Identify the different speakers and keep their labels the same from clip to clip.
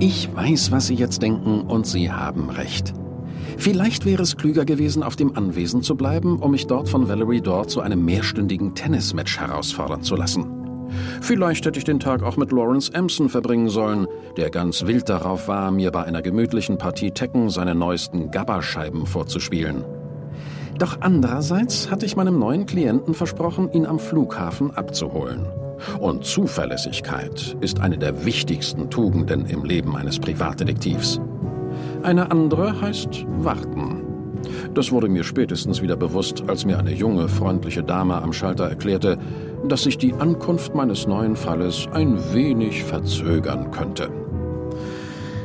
Speaker 1: Ich weiß, was Sie jetzt denken, und Sie haben recht. Vielleicht wäre es klüger gewesen, auf dem Anwesen zu bleiben, um mich dort von Valerie Dort zu einem mehrstündigen Tennismatch herausfordern zu lassen. Vielleicht hätte ich den Tag auch mit Lawrence Empson verbringen sollen, der ganz wild darauf war, mir bei einer gemütlichen Partie Tekken seine neuesten Gabba-Scheiben vorzuspielen. Doch andererseits hatte ich meinem neuen Klienten versprochen, ihn am Flughafen abzuholen. Und Zuverlässigkeit ist eine der wichtigsten Tugenden im Leben eines Privatdetektivs. Eine andere heißt warten. Das wurde mir spätestens wieder bewusst, als mir eine junge, freundliche Dame am Schalter erklärte, dass sich die Ankunft meines neuen Falles ein wenig verzögern könnte.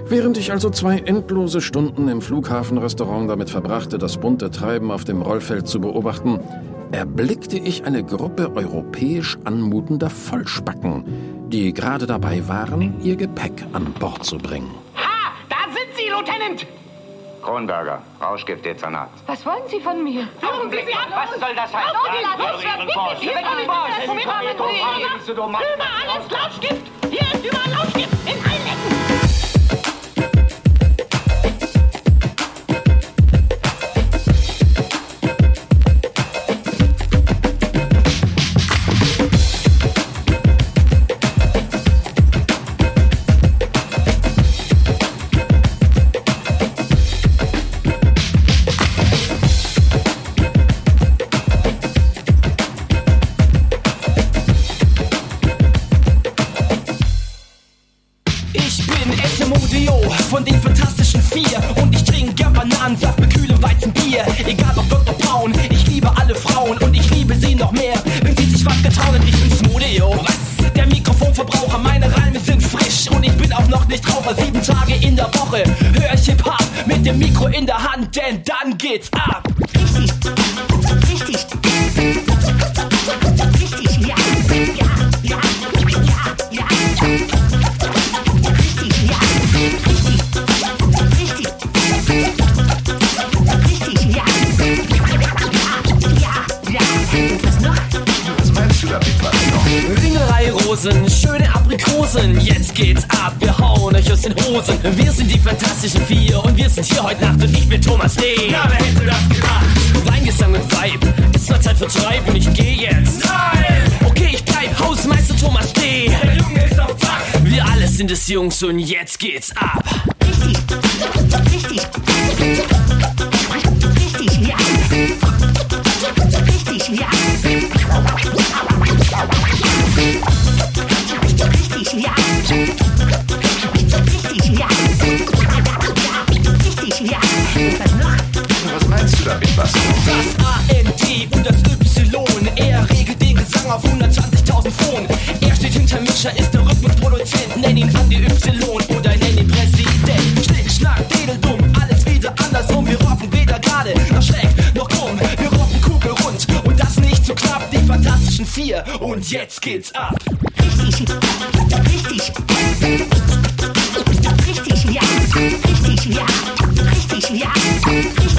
Speaker 1: Während ich also zwei endlose Stunden im Flughafenrestaurant damit verbrachte, das bunte Treiben auf dem Rollfeld zu beobachten, erblickte ich eine Gruppe europäisch anmutender Vollspacken, die gerade dabei waren, ihr Gepäck an Bord zu bringen.
Speaker 2: Ha! Da sind Sie, Lieutenant!
Speaker 3: Kronberger, Rauschgiftdezernat.
Speaker 4: Was wollen Sie von mir?
Speaker 2: Augenblick, was soll das heißen?
Speaker 3: Ignorieren Boss.
Speaker 2: Weg mit dem Boss! Überall ist Lauschgift! Hier ist überall Lauschgift! In
Speaker 5: heute Nacht und ich bin Thomas D. Ja, wer hätte das gedacht? Weingesang und Vibe, ist mal Zeit für Treib und ich geh jetzt. Nein! Okay, ich bleib Hausmeister Thomas D. Der Junge ist auf Zack. Wir alle sind es Jungs und jetzt geht's ab.
Speaker 6: Richtig. Richtig. Richtig, ja. Richtig, ja. Richtig, ja. Noch?
Speaker 5: Das AND und das Y, er regelt den Gesang auf 120.000 Phonen. Er steht hinter Mischer, ist der Rhythmusproduzent, nenn ihn an die Y oder nenn ihn Präsident. Schnick, Schnack, Dedeldumm, alles wieder andersrum. Wir rocken weder gerade noch schräg noch krumm. Wir rocken kugelrund und das nicht zu knapp. Die fantastischen Vier und jetzt geht's ab.
Speaker 6: Richtig. Richtig. Richtig, ja. Richtig, ja. Richtig, ja. Richtig,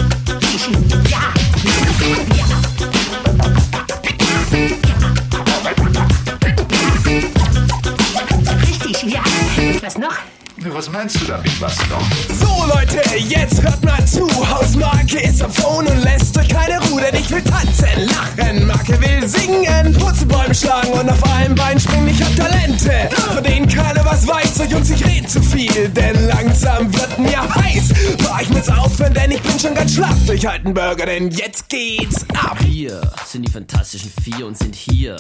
Speaker 7: meinst du damit, was noch?
Speaker 5: So Leute, jetzt hört mal zu. Hausmarke ist am Phone und lässt euch keine Ruhe, denn ich will tanzen, lachen. Marke will singen, Purzelbäume schlagen und auf einem Bein springen. Ich hab Talente, von denen keiner was weiß. Euch Jungs, ich red zu viel, denn langsam wird mir heiß. Boah, ich muss aufhören, denn ich bin schon ganz schlapp durch alten Burger, denn jetzt geht's ab.
Speaker 8: Wir sind die Fantastischen Vier und sind hier.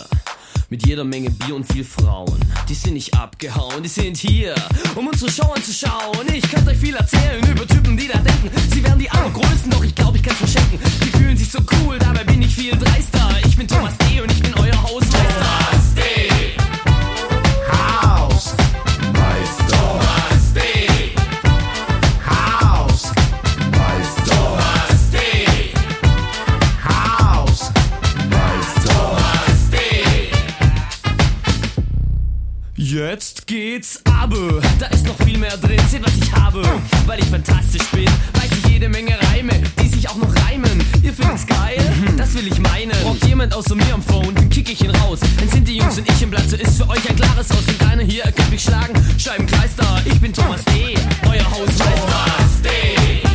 Speaker 8: Mit jeder Menge Bier und viel Frauen. Die sind nicht abgehauen, die sind hier, um unsere Show anzuschauen. Ich könnte euch viel erzählen über Typen, die da denken, sie wären die allergrößten, doch ich glaube, ich kann's verschenken. Die fühlen sich so cool, dabei bin ich viel dreister. Ich bin Thomas D. und ich bin euer Hausmeister.
Speaker 5: Jetzt geht's abe. Da ist noch viel mehr drin, seht was ich habe. Weil ich fantastisch bin, weiß ich jede Menge Reime, die sich auch noch reimen. Ihr findet's geil? Das will ich meinen. Braucht jemand
Speaker 8: außer mir am Phone, dann kick ich ihn raus. Dann sind die Jungs und ich im Blatt, so ist für euch ein klares Aus. Und deine hier kann mich schlagen, Scheibenkleister. Ich bin Thomas D., euer Hausmeister. Thomas D.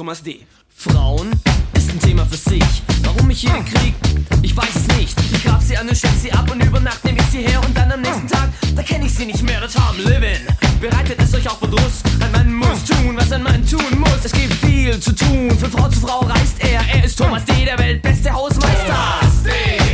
Speaker 8: Thomas D. Frauen ist ein Thema für sich. Warum ich hier den Krieg? Ich weiß es nicht. Ich grab sie an und steck sie ab und über Nacht nehme ich sie her und dann am nächsten Tag, da kenne ich sie nicht mehr. Das Harm Living. Bereitet es euch auch Verdruss? Ein Mann muss tun, was ein Mann tun muss. Es gibt viel zu tun. Von Frau zu Frau reist er. Er ist Thomas D., der weltbeste Hausmeister. Thomas D.
Speaker 9: bin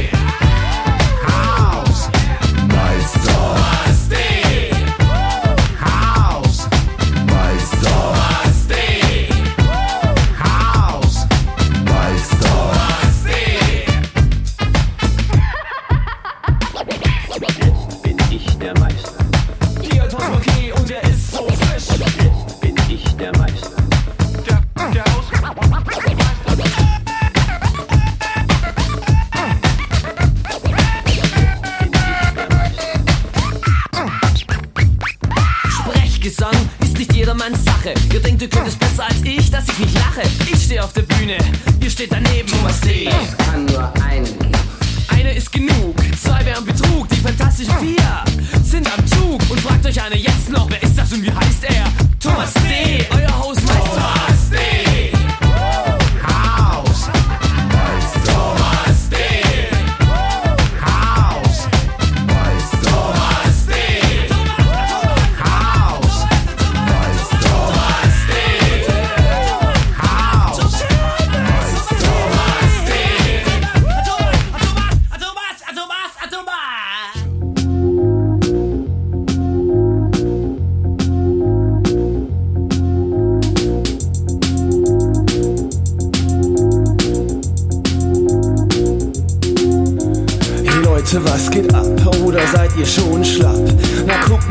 Speaker 8: Sache. Ihr denkt, ihr könnt es besser als ich, dass ich nicht lache. Ich stehe auf der Bühne, ihr steht daneben. Thomas D.
Speaker 9: Kann nur einen geben.
Speaker 8: Eine ist genug, zwei wären Betrug. Die fantastischen vier sind am Zug. Und fragt euch eine jetzt noch, wer ist das und wie heißt er? Thomas D., euer Hausmeister.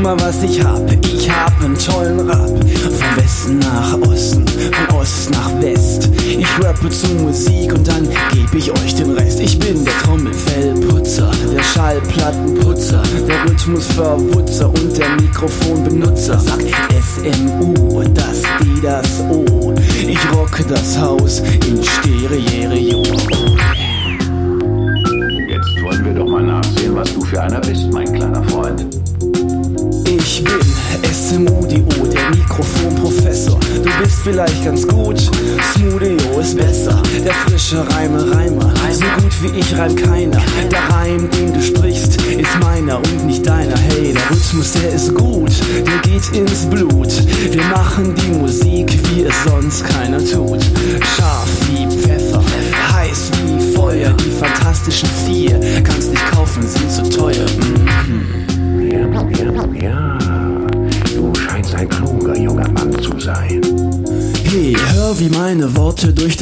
Speaker 5: Mal, was ich hab. Ich hab einen tollen Rap. Von Westen nach Osten, von Ost nach West. Ich rappe zu Musik und dann geb ich euch den Rest. Ich bin der Trommelfellputzer, der Schallplattenputzer, der Rhythmusverwutzer und der Mikrofonbenutzer. Sag SMU, das D, das O. Ich rocke das Haus in Stereo.
Speaker 4: Jetzt wollen wir doch mal nachsehen, was du für einer bist, mein kleiner Freund.
Speaker 5: Bin SMUDO, der Mikrofonprofessor. Du bist vielleicht ganz gut, Smoothio ist besser. Der frische Reime Reimer, so gut wie ich reimt keiner. Der Reim, den du sprichst, ist meiner und nicht deiner. Hey, der Rhythmus, der ist gut, der geht ins Blut.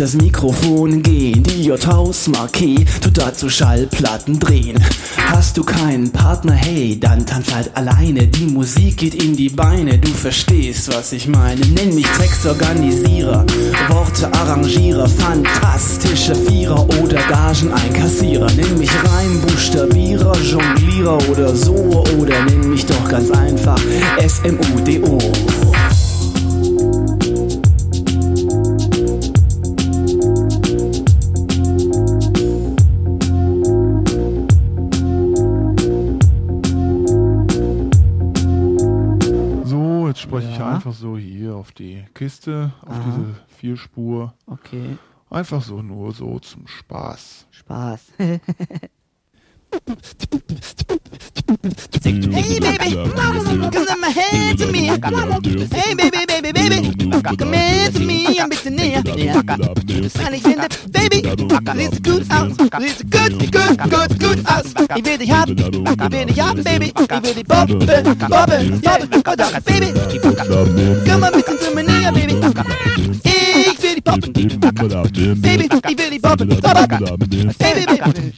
Speaker 5: Das Mikrofon gehen. Die J-Haus-Marquis tut dazu Schallplatten drehen. Hast du keinen Partner, hey, dann tanz halt alleine. Die Musik geht in die Beine, du verstehst, was ich meine. Nenn mich Textorganisierer, Worte Arrangierer, fantastische Vierer oder Gageneinkassierer. Nenn mich Reimbuchstabierer, Jonglierer oder so. Oder nenn mich doch ganz einfach SMUDO.
Speaker 10: Einfach so hier auf die Kiste, auf
Speaker 11: Aha.
Speaker 10: diese Vierspur.
Speaker 11: Okay.
Speaker 10: Einfach so nur so zum Spaß.
Speaker 11: Spaß.
Speaker 6: Hey baby, come on my hand to me. Hey baby, baby, baby, come here to me, ein bisschen näher. Und ich finde, Baby, sieht gut aus, sieht gut, gut, gut, gut aus. Ich will dich haben, ich will dich haben, Baby, ich will dich bobben, bobben, bobben, oh doch, Baby, komm mal ein bisschen zu mir näher, Baby. Ich will dich poppen, Baby, ich will dich poppen, bobben, Baby, Baby.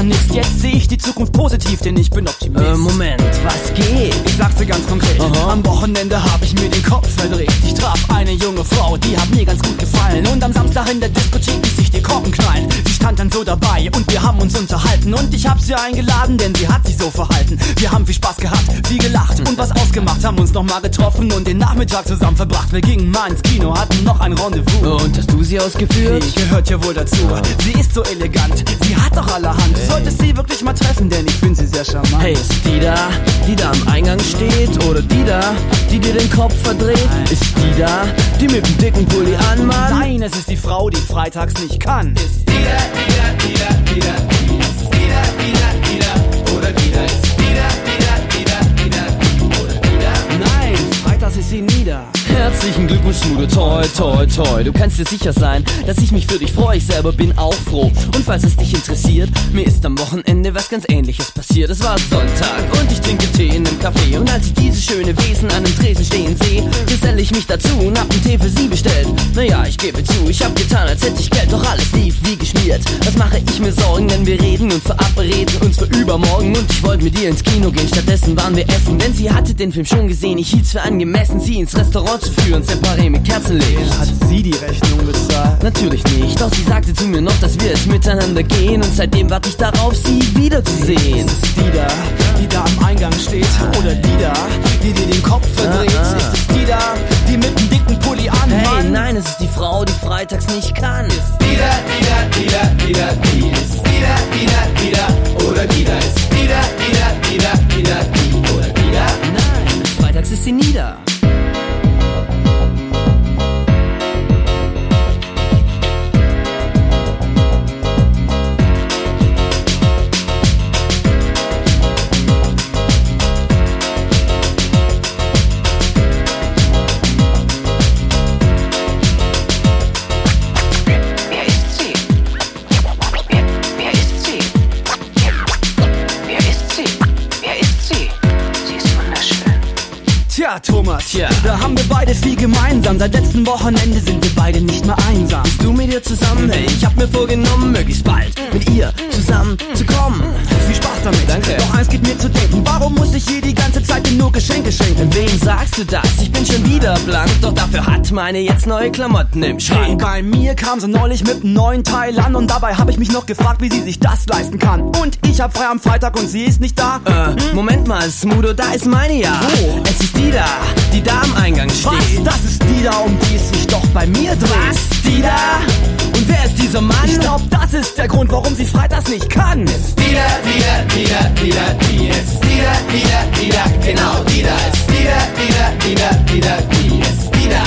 Speaker 5: Gar nichts. Jetzt sehe ich die Zukunft positiv, denn ich bin Optimist.
Speaker 8: Äh, Moment, was geht?
Speaker 5: Ich sag's dir ganz konkret.
Speaker 8: Aha.
Speaker 5: Am Wochenende hab ich mir den Kopf verdreht. Ich traf eine junge Frau, die hat mir ganz gut gefallen. Und am Samstag in der Diskothek ließ sich die Korken knallen. Sie stand dann so dabei und wir haben uns unterhalten. Und ich hab sie eingeladen, denn sie hat sich so verhalten. Wir haben viel Spaß gehabt, viel gelacht und was ausgemacht. Haben uns nochmal getroffen und den Nachmittag zusammen verbracht. Wir gingen mal ins Kino, hatten noch ein Rendezvous.
Speaker 8: Und hast du sie ausgeführt?
Speaker 5: Die gehört ja wohl dazu. Sie ist so elegant, sie hat doch allerhand. Solltest sie wirklich mal treffen, denn ich finde sie sehr charmant.
Speaker 8: Hey, ist die da, die da am Eingang steht? Oder die da, die dir den Kopf verdreht? Ist die da, die mit dem dicken Pulli anmacht?
Speaker 5: Nein, es ist die Frau, die freitags nicht kann. Ist
Speaker 12: Dida, Dida, Dida, Dida, die ist Dida, Dida, Dida, oder Dida ist Dida, Dida, Dida, Dida, oder Dida.
Speaker 5: Nein, freitags ist sie nieder.
Speaker 8: Herzlichen Glückwunsch, Schmude, toi, toi, toi. Du kannst dir sicher sein, dass ich mich für dich freue. Ich selber bin auch froh. Und falls es dich interessiert, mir ist am Wochenende was ganz ähnliches passiert. Es war Sonntag und ich trinke Tee in einem Café. Und als ich diese schöne Wesen an dem Tresen stehen sehe, geselle ich mich dazu und hab einen Tee für sie bestellt. Naja, ich gebe zu, ich hab getan, als hätte ich Geld, doch alles lief wie geschmiert. Was mache ich mir Sorgen, denn wir reden und verabreden uns für übermorgen. Und ich wollte mit ihr ins Kino gehen, stattdessen waren wir essen. Denn sie hatte den Film schon gesehen, ich hielt's für angemessen, sie ins Restaurant zu führen, separé mit Kerzenlicht.
Speaker 5: Hat sie die Rechnung bezahlt?
Speaker 8: Natürlich nicht, doch sie sagte zu mir noch, dass wir jetzt miteinander gehen und seitdem warte ich darauf, sie wiederzusehen.
Speaker 5: Ist es die da, die da am Eingang steht? Oder die da, die dir den Kopf verdreht?
Speaker 8: Ah, ah.
Speaker 5: Ist es die da, die mit dem dicken Pulli an?
Speaker 8: Hey, nein, es ist die Frau, die freitags nicht kann.
Speaker 12: Dida, Dida, Dida, Dida, die ist Dida, Dida, Dida, oder Dida ist Dida, Dida, Dida, Dida, die, oder Dida.
Speaker 8: Nein, freitags ist sie nieder.
Speaker 2: Wer
Speaker 5: Thomas,
Speaker 8: Tja.
Speaker 5: da haben wir beide viel gemeinsam. Seit letztem Wochenende sind wir beide nicht mehr einsam.
Speaker 8: Bist du mit ihr zusammen? Hey, ich hab mir vorgenommen, möglichst bald mit ihr zusammen zu kommen.
Speaker 5: Viel Spaß damit.
Speaker 8: Danke.
Speaker 5: Doch eins geht mir zu denken. Warum muss ich hier die ganze Zeit dir nur Geschenke schenken?
Speaker 8: Wem sagst du das? Ich bin schon wieder blank, doch dafür hat meine jetzt neue Klamotten im
Speaker 5: Hey,
Speaker 8: Schrank.
Speaker 5: bei mir kam sie neulich mit einem neuen Teil an und dabei habe ich mich noch gefragt, wie sie sich das leisten kann. Und ich hab frei am Freitag und sie ist nicht da.
Speaker 8: Äh, Moment mal, Smudo, da ist meine ja.
Speaker 5: Wo?
Speaker 8: Es ist die da, die da am Eingang steht.
Speaker 5: Was? Das ist die da, um die es sich doch bei mir dreht.
Speaker 8: Was? Die da? Wer ist dieser Mann?
Speaker 5: Ich glaub, das ist der Grund, warum sie freitags nicht kann.
Speaker 12: Dida, Dida, Dida, Dida, die ist Dida, Dida, Dida, genau, Dida ist Dida, Dida, Dida, Dida, die ist Dida.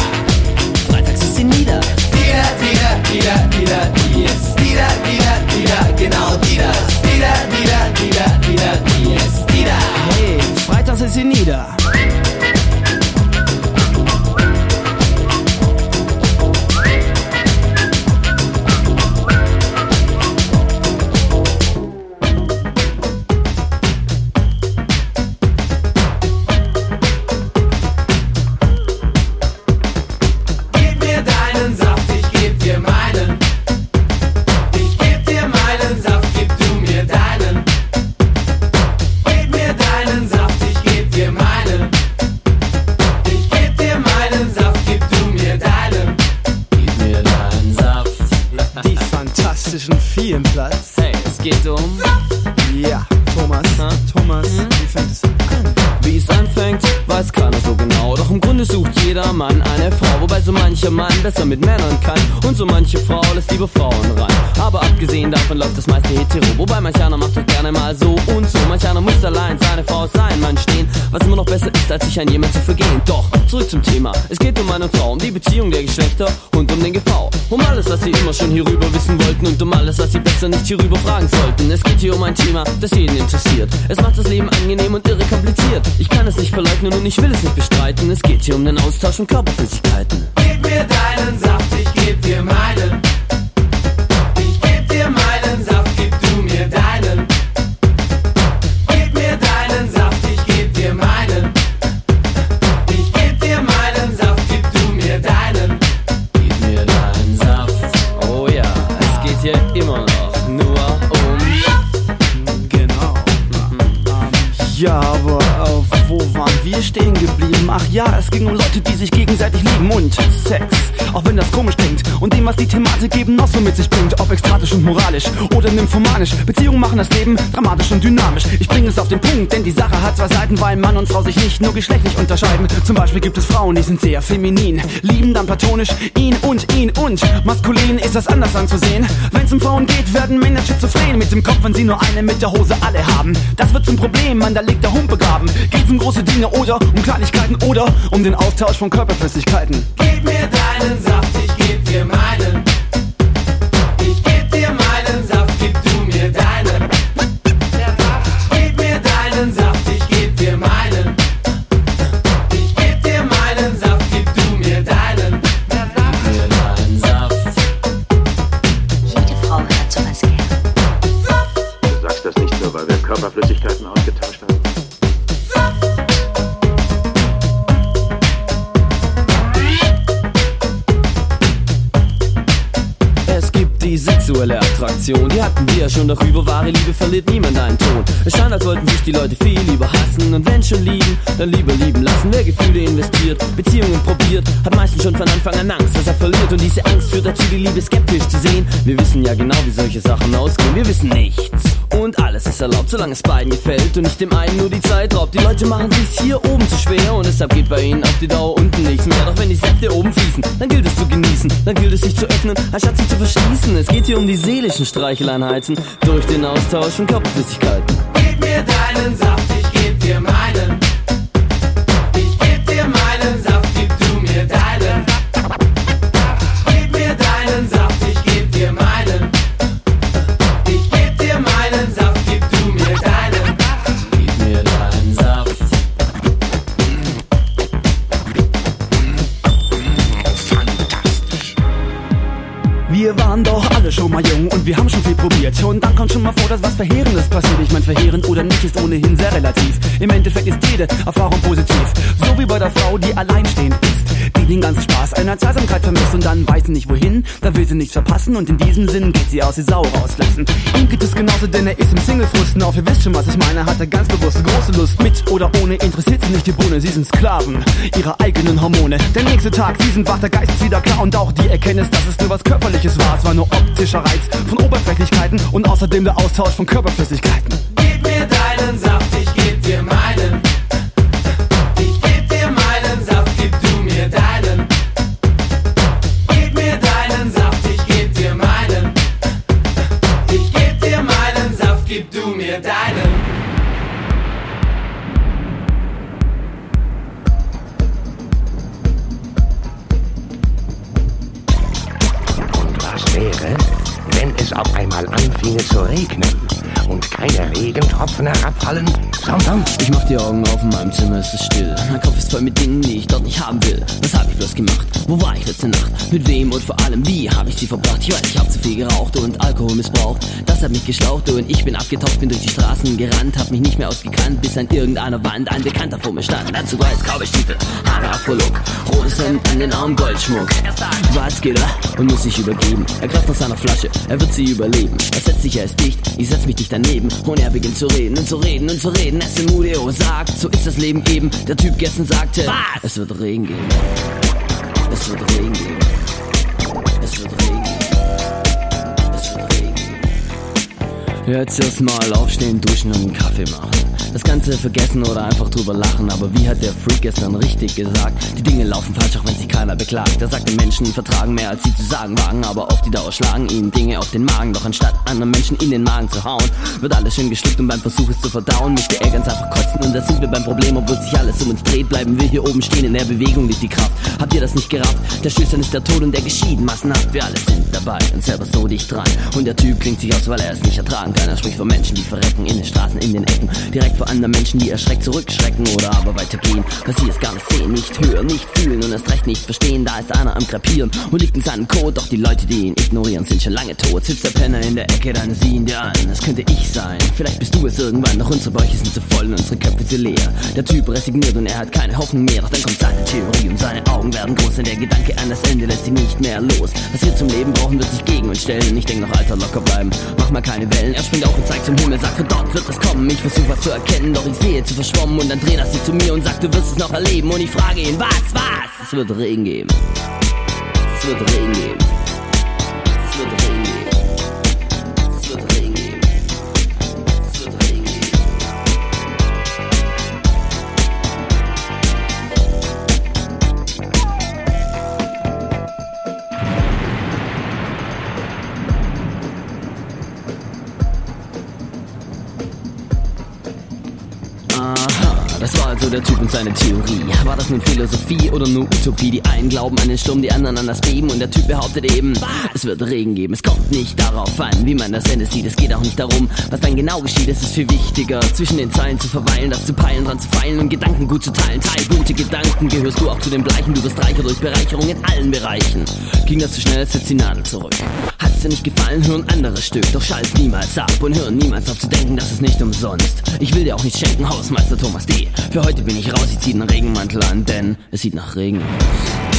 Speaker 8: Freitags ist sie nieder.
Speaker 12: Dida, Dida, Dida, Dida, die ist Dida, Dida, Dida, genau, Dida ist Dida, Dida, Dida, Dida, die ist Dida.
Speaker 5: Hey, freitags ist sie nieder.
Speaker 8: Abgesehen davon läuft das meiste hetero, wobei manch einer macht doch gerne mal so und so. Manch einer muss allein seine Frau sein, Mann stehen, was immer noch besser ist, als sich an jemand zu vergehen. Doch, zurück zum Thema. Es geht um eine Frau, um die Beziehung der Geschlechter und um den GV. Um alles, was sie immer schon hierüber wissen wollten und um alles, was sie besser nicht hierüber fragen sollten. Es geht hier um ein Thema, das jeden interessiert. Es macht das Leben angenehm und irre kompliziert. Ich kann es nicht verleugnen und ich will es nicht bestreiten. Es geht hier um den Austausch von Körperflüssigkeiten.
Speaker 12: Gib mir deinen Saft, ich geb dir meinen.
Speaker 5: Ach ja, es ging um Leute, die sich gegenseitig lieben und Sex. Auch wenn das komisch klingt und dem, was die Thematik eben noch so mit sich bringt. Ob ekstatisch und moralisch oder nymphomanisch. Beziehungen machen das Leben dramatisch und dynamisch. Ich bringe es auf den Punkt, denn die Sache hat zwei Seiten, weil Mann und Frau sich nicht nur geschlechtlich unterscheiden. Zum Beispiel gibt es Frauen, die sind sehr feminin, lieben dann platonisch ihn und ihn und maskulin ist das anders anzusehen. Wenn's um Frauen geht, werden Männer schizophren mit dem Kopf, wenn sie nur eine mit der Hose alle haben. Das wird zum Problem, man, da liegt der Hund begraben. Geht's um große Dinge oder um Kleinigkeiten oder um den Austausch von Körperflüssigkeiten.
Speaker 9: Gib mir deinen Saft, ich geb dir meinen. Ich geb dir meinen Saft, gib du mir deinen. Gib mir deinen Saft, ich geb dir meinen. Ich geb dir meinen Saft, gib du mir deinen.
Speaker 13: Jede Frau hört sowas gern.
Speaker 7: Du sagst das nicht nur, weil wir Körperflüssigkeiten ausgetauscht haben.
Speaker 8: Sexuelle Attraktion, die hatten wir ja schon, doch über wahre Liebe verliert niemand einen Ton. Es scheint, als wollten sich die Leute viel lieber hassen und wenn schon lieben, dann lieber lieben lassen. Wer Gefühle investiert, Beziehungen probiert, hat meistens schon von Anfang an Angst, dass er verliert und diese Angst führt dazu, die Liebe skeptisch zu sehen. Wir wissen ja genau, wie solche Sachen ausgehen, wir wissen nichts. Und alles ist erlaubt, solange es beiden gefällt und nicht dem einen nur die Zeit raubt. Die Leute machen sich's hier oben zu schwer und deshalb geht bei ihnen auf die Dauer unten nichts mehr. Doch wenn die Säfte oben fließen, dann gilt es zu genießen, dann gilt es sich zu öffnen, anstatt sich zu verschließen. Es geht hier um die seelischen Streicheleinheiten durch den Austausch von Körperflüssigkeiten.
Speaker 9: Gib mir deinen Saft, ich geb dir meinen.
Speaker 5: Und dann kommt schon mal vor, dass was Verheerendes passiert. Ich mein, verheerend oder nicht ist ohnehin sehr relativ. Im Endeffekt ist jede Erfahrung positiv. So wie bei der Frau, die alleinstehend ist. Die den ganzen Spaß einer Zweisamkeit vermisst und dann weiß sie nicht wohin. Da will sie nichts verpassen und in diesem Sinn geht sie aus, die Sau rauslassen. Ihm geht es genauso, denn er ist im Single-Frusten. Auch ihr wisst schon, was ich meine. Hat er ganz bewusst große Lust. Mit oder ohne interessiert sie nicht die Bohne. Sie sind Sklaven ihrer eigenen Hormone. Der nächste Tag, sie sind wach, der Geist ist wieder klar. Und auch die Erkenntnis, dass es nur was Körperliches war. Es war nur optischer Reiz von Oberflächlichkeiten und außerdem der Austausch von Körperflüssigkeiten.
Speaker 9: Gib mir deinen Saft, ich geb dir meinen.
Speaker 7: Es auf einmal anfinge zu regnen und keine Regentropfen herabfallen, sondern
Speaker 8: Ich mach die Augen auf in meinem Zimmer, es ist still. Mein Kopf ist voll mit Dingen, die ich dort nicht haben will. Was hab ich bloß gemacht? Wo war ich letzte Nacht? Mit wem und vor allem wie hab ich sie verbracht? Ich weiß, ich hab zu viel geraucht und Alkohol missbraucht. Das hat mich geschlaucht und ich bin abgetaucht, bin durch die Straßen gerannt, hab mich nicht mehr ausgekannt, bis an irgendeiner Wand ein Bekannter vor mir stand. Dazu weiß Cowboystiefel, Haare Afro-Look, rotes Hemd an den Armen, Goldschmuck. Was geht er? Und muss sich übergeben. Er greift nach seiner Flasche, er wird sie überleben. Er setzt sich erst dicht, ich setz mich dicht daneben und er beginnt zu reden und zu reden und zu reden. SMUDO sagt, so ist das Leben eben. Der Typ gestern sagte, Was? es wird Regen geben. Es wird Regen geben. Es wird Regen geben. Es wird Regen geben. Jetzt erstmal aufstehen, duschen und einen Kaffee machen. Das Ganze vergessen oder einfach drüber lachen. Aber wie hat der Freak gestern richtig gesagt? Die Dinge laufen falsch, auch wenn sich keiner beklagt. Er sagt, die Menschen vertragen mehr, als sie zu sagen wagen. Aber auf die Dauer schlagen ihnen Dinge auf den Magen. Doch anstatt anderen Menschen in den Magen zu hauen, wird alles schön geschluckt und beim Versuch es zu verdauen, möchte er ganz einfach kotzen. Und da sind wir beim Problem, obwohl sich alles um uns dreht, bleiben wir hier oben stehen. In der Bewegung liegt die Kraft. Habt ihr das nicht gerafft? Der Stillstand ist der Tod und der geschieht massenhaft. Wir alle sind dabei und selber so dicht dran. Und der Typ klingt sich aus, weil er es nicht ertragen kann. Er spricht von Menschen, die verrecken in den Straßen, in den Ecken. Direkt vor anderen Menschen, die erschreckt zurückschrecken oder aber weitergehen. Weil sie es gar nicht sehen, nicht hören, nicht fühlen und erst recht nicht verstehen. Da ist einer am Krepieren und liegt in seinem Code. Doch die Leute, die ihn ignorieren, sind schon lange tot. Sitzt der Penner in der Ecke, dann sieh ihn dir an. Das könnte ich sein. Vielleicht bist du es irgendwann. Doch unsere Bäuche sind zu voll und unsere Köpfe zu leer. Der Typ resigniert und er hat keine Hoffnung mehr. Doch dann kommt seine Theorie und seine Augen werden groß. Und der Gedanke an das Ende lässt ihn nicht mehr los. Was wir zum Leben brauchen, wird sich gegen uns stellen. Und ich denk noch, Alter, locker bleiben. Mach mal keine Wellen. Er springt auf und zeigt zum Himmel, sagt, von dort wird es kommen. Ich versuche was zu erkennen. Erkennen, doch ich sehe zu verschwommen und dann dreht er sich zu mir und sagt, du wirst es noch erleben und ich frage ihn, was, was? Es wird Regen geben. Es wird Regen geben. Das war also der Typ und seine Theorie. War das nun Philosophie oder nur Utopie? Die einen glauben an den Sturm, die anderen an das Beben und der Typ behauptet eben, es wird Regen geben. Es kommt nicht darauf an, wie man das Ende sieht. Es geht auch nicht darum, was dann genau geschieht. Es ist viel wichtiger, zwischen den Zeilen zu verweilen, das zu peilen, dran zu feilen und Gedanken gut zu teilen. Teil gute Gedanken, gehörst du auch zu den Bleichen. Du wirst reicher durch Bereicherung in allen Bereichen. Ging das zu schnell, setzt die Nadel zurück. Hat's dir nicht gefallen, hör ein anderes Stück. Doch schalt niemals ab und hör niemals auf zu denken, das ist nicht umsonst. Ich will dir auch nicht schenken, Hausmeister Thomas D. Für heute bin ich raus, ich zieh den Regenmantel an, denn es sieht nach Regen aus.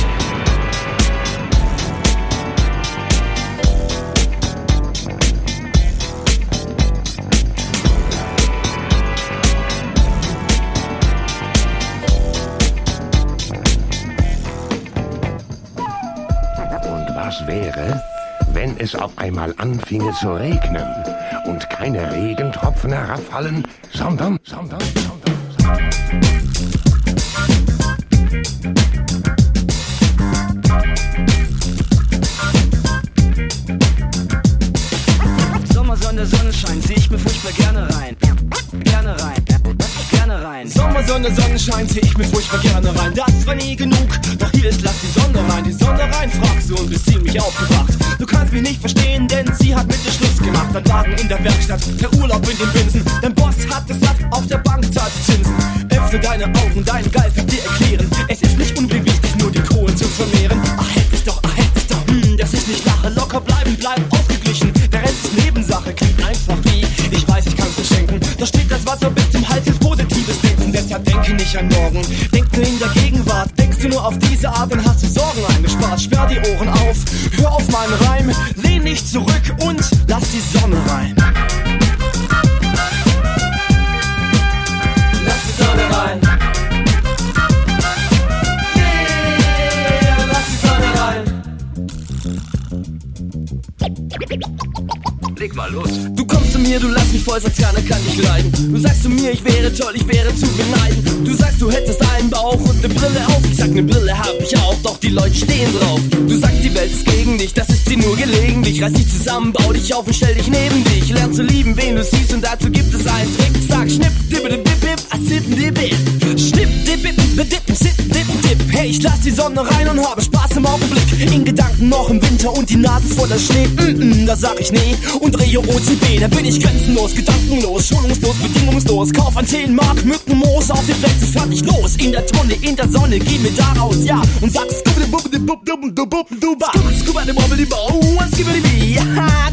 Speaker 7: Und was wäre, wenn es auf einmal anfinge zu regnen und keine Regentropfen herabfallen, sondern, sondern, sondern.
Speaker 5: Sommersonne, Sonnenschein, seh ich mir furchtbar gerne rein. Gerne rein, gerne rein. Sommersonne, Sonnenschein, seh ich mir furchtbar gerne rein. Das war nie genug, doch hier ist lass die Sonne rein. Die Sonne rein, fragst du und bist ziemlich aufgewacht. Öffne deine Augen, dein Geist zu
Speaker 8: beneiden. Du sagst, du hättest einen Bauch und ne Brille auf. Ich sag, ne Brille hab ich auch, doch die Leute stehen drauf. Du sagst, die Welt ist gegen dich, das ist sie nur gelegentlich. Reiß dich zusammen, bau dich auf und stell dich neben dich. Lern zu lieben, wen du siehst und dazu gibt es einen Trick. Sag, schnipp, dippe, dip, dip, a sit, dip. Schnipp, dip, dip, dip, dip, dip, dip. Hey, ich lass die Sonne rein und habe. In Gedanken noch im Winter und die Nase voller Schnee. Mm, mm, da sag ich nee und drehe OCB. Da bin ich grenzenlos, gedankenlos, schonungslos, bedingungslos. Kauf an 10 Mark Mückenmoos auf den Plätzen fertig los. In der Tonne, in der Sonne, geh mir da raus, ja. Und sag skubidi bubidi bub dub dub dub duba. Skubidi bubidi bau, skubidi bi. Ja,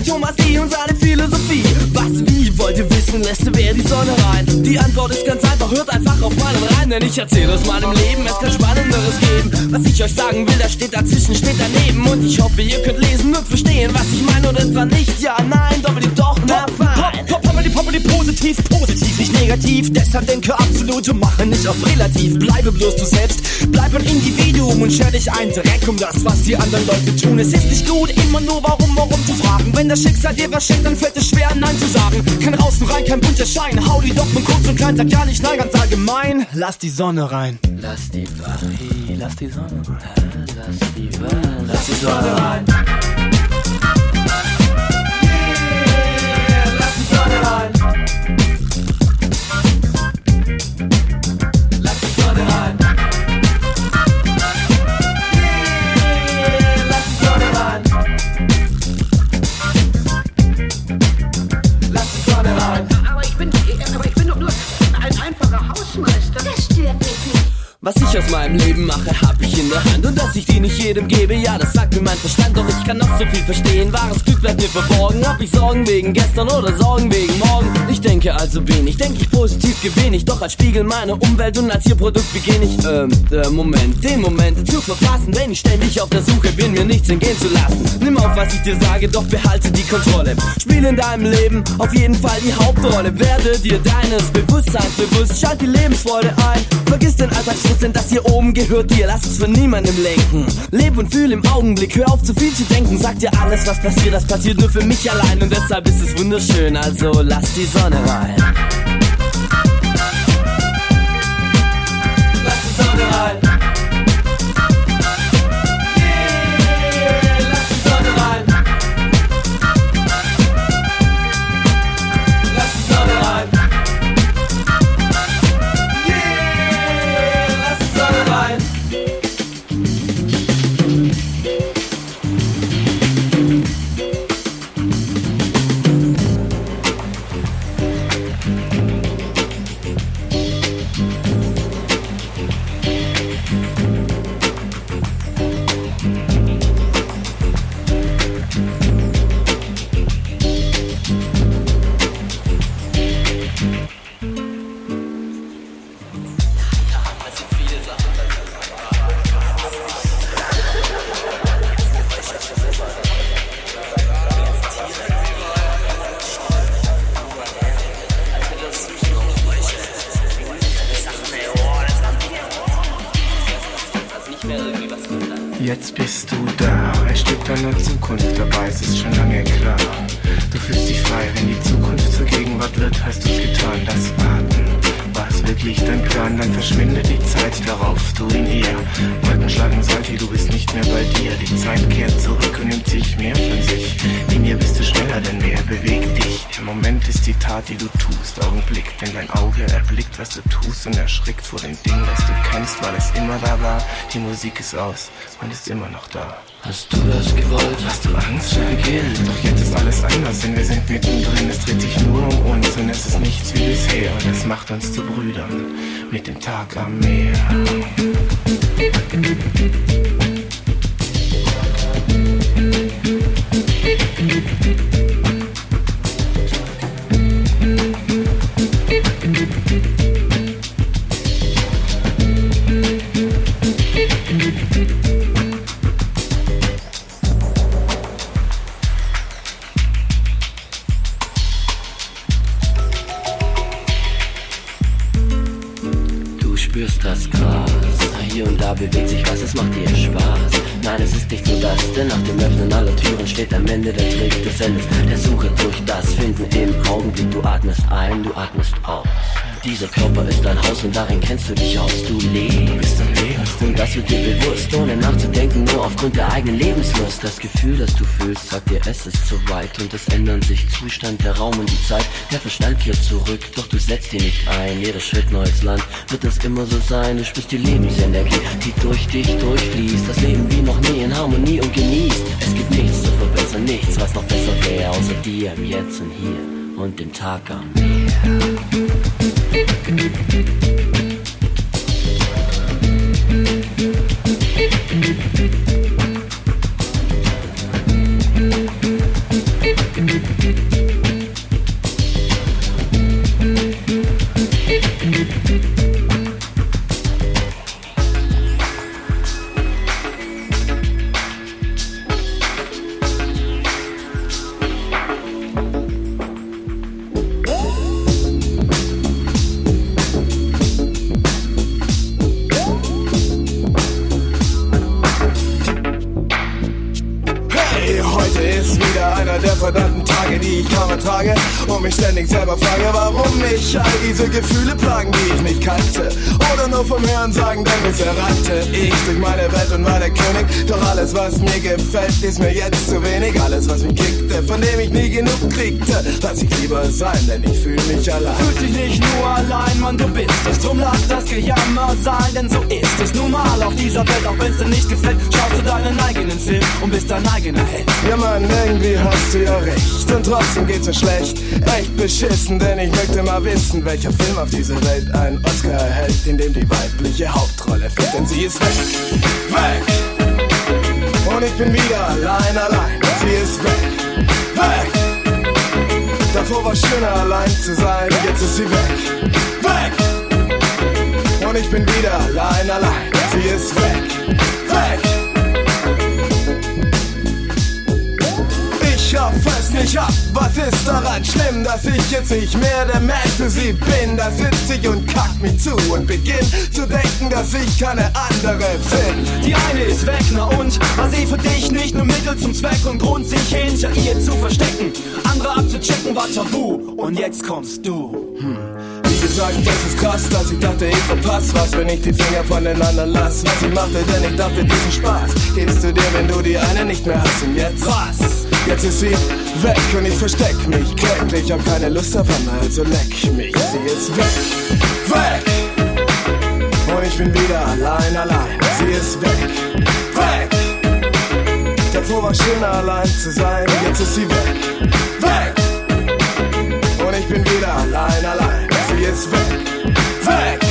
Speaker 8: Thomas D. und seine Philosophie. Was, wie, wollt ihr wissen, lässt wer die Sonne rein? Die Antwort ist ganz einfach, hört einfach auf meinen denn ich erzähle aus meinem Leben. Es kann Spannenderes geben. Was ich euch sagen will, das steht dazwischen, steht daneben. Und ich hoffe, ihr könnt lesen und verstehen, was ich meine und etwa nicht. Ja, nein, doppelt doch, na fein. Pop, pop, pop, pop, positiv, positiv, nicht negativ. Deshalb denke absolut und mache nicht auf relativ. Bleibe bloß du selbst, bleib ein Individuum und scher dich ein Dreck um das, was die anderen Leute tun. Es ist nicht gut, immer nur warum, warum zu fragen. Wenn das Schicksal dir was schenkt, dann fällt es schwer, Nein zu sagen. Kein Raus und rein, kein bunter Schein. Hau die doch mal kurz und klein, sag ja nicht nein, ganz allgemein. Lass die Sonne rein. Lass die Wahrheit, lass die Sonne rein. Lass die Wahrheit, lass die Sonne rein. Dass ich die nicht jedem gebe, ja, das sagt mir mein Verstand. Doch ich kann noch so viel verstehen. Wahres Glück bleibt mir verborgen. Hab ich Sorgen wegen gestern oder Sorgen wegen morgen? Ich denke also wenig, denk ich positiv gewinn ich. Doch als Spiegel meiner Umwelt und als ihr Produkt beginne ich, ähm, der Moment, den Moment zu verpassen. Wenn ich ständig auf der Suche bin, mir nichts entgehen zu lassen. Nimm auf, was ich dir sage, doch behalte die Kontrolle. Spiel in deinem Leben auf jeden Fall die Hauptrolle. Werde dir deines Bewusstseins bewusst, schalt die Lebensfreude ein. Vergiss den Alltagsfrust, denn das hier oben gehört dir. Lass es von niemandem lenken. Leb und fühl im Augenblick, hör auf zu viel zu denken. Sag dir alles, was passiert, das passiert nur für mich allein. Und deshalb ist es wunderschön, also lass die Sonne rein. Lass
Speaker 12: es immer da war. Die Musik ist aus und ist immer noch da.
Speaker 8: Hast du das gewollt?
Speaker 12: Hast du Angst zu Beginn? Doch jetzt ist alles anders, denn wir sind mittendrin. Es dreht sich nur um uns und es ist nichts wie bisher. Und es macht uns zu Brüdern mit dem Tag am Meer.
Speaker 8: Du atmest aus. Dieser Körper ist dein Haus und darin kennst du dich aus. Du lebst
Speaker 12: am Leben
Speaker 8: und das wird dir bewusst, ohne nachzudenken, nur aufgrund der eigenen Lebenslust. Das Gefühl, das du fühlst, sagt dir, es ist zu weit und es ändern sich Zustand, der Raum und die Zeit. Der Verstand kehrt zurück, doch du setzt ihn nicht ein. Jeder Schritt neues Land wird es immer so sein. Du spürst die Lebensenergie, die durch dich durchfließt. Das Leben wie noch nie in Harmonie und genießt. Es gibt nichts zu verbessern, nichts, was noch besser wäre, außer dir im Jetzt und hier und dem Tag am Meer.
Speaker 14: Warum mich all diese Gefühle plagen, die ich nicht kannte. Oder nur vom Hören sagen, denn bisher rannte ich durch meine Welt und war der König. Doch alles, was mir gefällt, ist mir jetzt zu wenig. Alles, was mich kickte, von dem ich nie genug kriegte, lass ich lieber sein, denn ich fühle mich allein.
Speaker 5: Fühlst dich nicht nur allein, Mann, du bist es. Drum lass das Gejammer sein, denn so ist es nun mal auf dieser Welt. Auch wenn's dir nicht gefällt, schaust du deinen eigenen Film und bist dein eigener Held.
Speaker 14: Ja Mann, irgendwie hast du ja recht. Und trotzdem geht's mir schlecht. Echt beschissen, denn ich möchte mal wissen, welcher Film auf dieser Welt einen Oscar erhält, in dem die weibliche Hauptrolle fällt, denn sie ist weg. Weg! Und ich bin wieder allein, allein. Sie ist weg. Weg! Davor war schöner allein zu sein, jetzt ist sie weg. Weg! Und ich bin wieder allein, allein. Sie ist weg. Weg! Ich schaff es nicht ab, was ist daran schlimm, dass ich jetzt nicht mehr der Mensch für sie bin? Da sitz ich und kack mich zu und beginn zu denken, dass ich keine andere bin.
Speaker 5: Die eine ist weg, na und? War sie für dich nicht nur Mittel zum Zweck und Grund, sich hinter ihr zu verstecken? Andere abzuchecken war tabu und jetzt kommst du. Hm.
Speaker 14: Wie gesagt, das ist krass, dass ich dachte, ich verpass was, wenn ich die Finger von den anderen lass. Was ich machte, denn ich dachte, diesen Spaß gibst du dir, wenn du die eine nicht mehr hast. Und jetzt?
Speaker 5: Was?
Speaker 14: Jetzt ist sie weg und ich versteck mich kläglich. Hab keine Lust auf einmal, also leck mich. Sie ist weg, weg. Und ich bin wieder allein, allein. Sie ist weg, weg. Davor war schöner allein zu sein, jetzt ist sie weg, weg. Und ich bin wieder allein, allein. Sie ist weg, weg.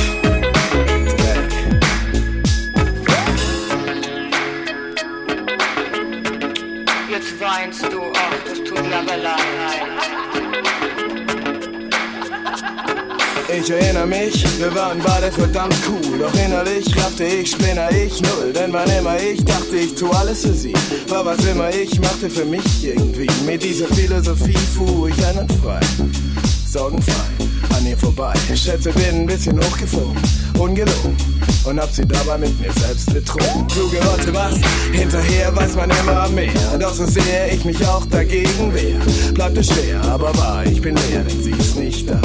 Speaker 14: Ich erinnere mich, wir waren beide verdammt cool. Doch innerlich raffte ich, spinner ich null. Denn wann immer ich dachte, ich tu alles für sie, war was immer ich machte für mich irgendwie. Mit dieser Philosophie fuhr ich einwandfrei, sorgenfrei an ihr vorbei. Ich schätze, bin ein bisschen hochgeflogen, ungelogen. Und hab sie dabei mit mir selbst betrogen. Kluge Worte, was? Hinterher weiß man immer mehr. Doch so sehr ich mich auch dagegen wehr. Bleibt es schwer, aber wahr, ich bin leer, denn sie ist nicht da.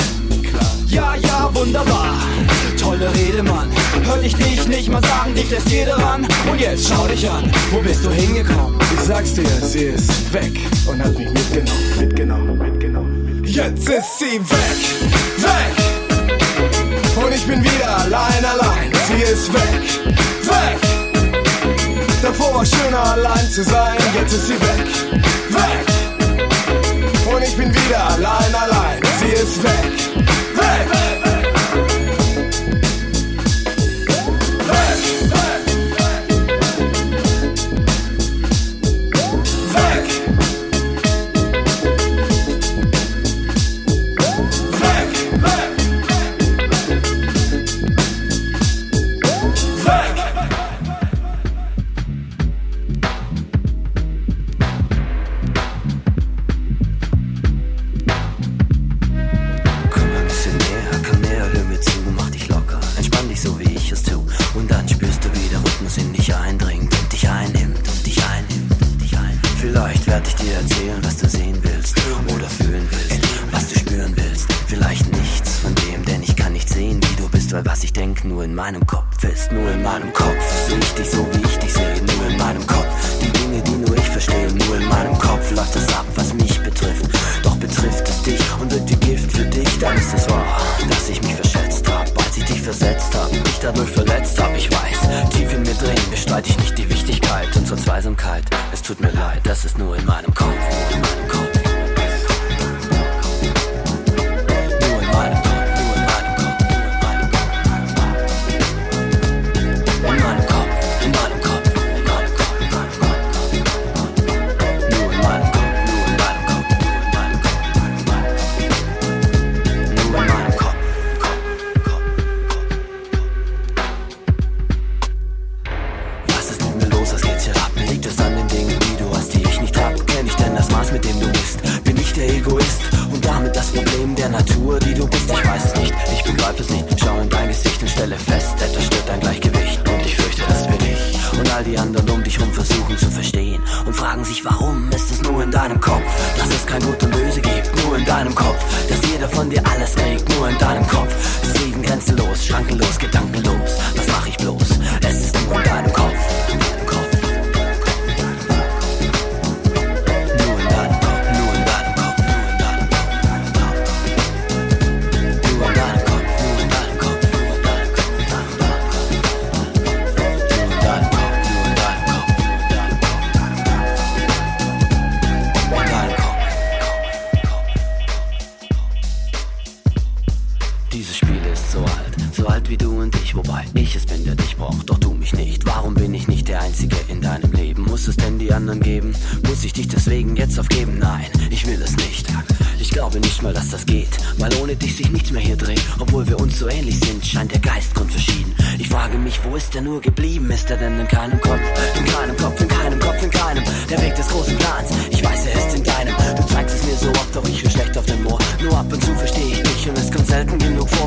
Speaker 5: Ja, ja, wunderbar. Tolle Rede, Mann. Hört ich dich nicht mal sagen, dich lässt jeder ran. Und jetzt schau dich an, wo bist du hingekommen?
Speaker 14: Ich sag's dir, sie ist weg und hat mich mitgenommen, mitgenommen, mitgenommen. Jetzt ist sie weg, weg. Und ich bin wieder allein, allein. Sie ist weg, weg. Davor war schöner allein zu sein, jetzt ist sie weg, weg. Und ich bin wieder allein, allein. Weg, weg. Weg,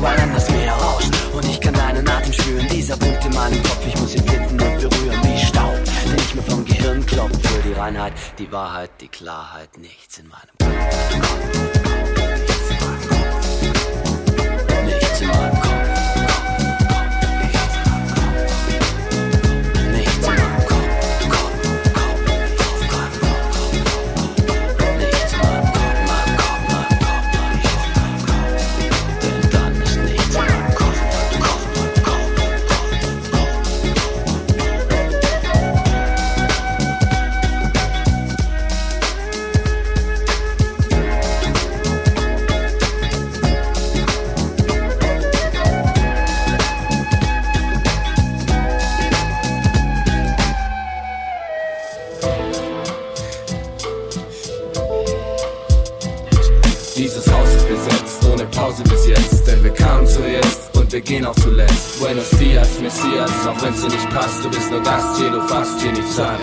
Speaker 15: selten genug vor, weil dann das Meer rauscht. Und ich kann deinen Atem spüren. Dieser Punkt in meinem Kopf, ich muss ihn finden und berühren wie Staub. Den ich mir vom Gehirn klopp für die Reinheit, die Wahrheit, die Klarheit. Nichts in meinem Kopf.
Speaker 14: Wir gehen auch zuletzt. Buenos Dias, Messias, auch wenn's dir nicht passt, du bist nur Gast hier, du fasst hier nichts an.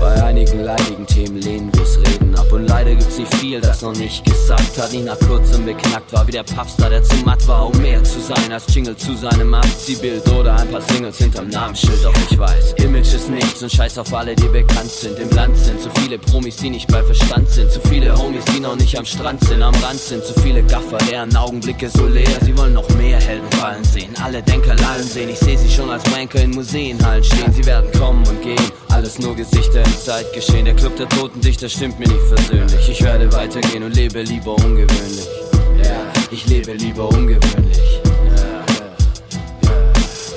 Speaker 9: Bei einigen leidigen Themen lehnen wir's reden und leider gibt's nicht viel, das noch nicht gesagt hat. Nach kurzem beknackt war wie der Papstar, der zu matt war, um mehr zu sein als Jingle zu seinem Abziehbild oder ein paar Singles hinterm Namensschild. Doch ich weiß, Image ist nichts und scheiß auf alle, die bekannt sind. Im Land sind zu viele Promis, die nicht bei Verstand sind, zu viele Homies, die noch nicht am Strand sind, am Rand sind, zu viele Gaffer, deren Augenblicke so leer. Sie wollen noch mehr Helden fallen sehen, alle Denker lallen sehen. Ich sehe sie schon als Wanker in Museenhallen stehen. Sie werden kommen und gehen, alles nur Gesichter im Zeitgeschehen. Der Club der Toten Dichter stimmt mir nicht versöhnlich. Ich werde weitergehen und lebe lieber ungewöhnlich. Ich lebe lieber ungewöhnlich.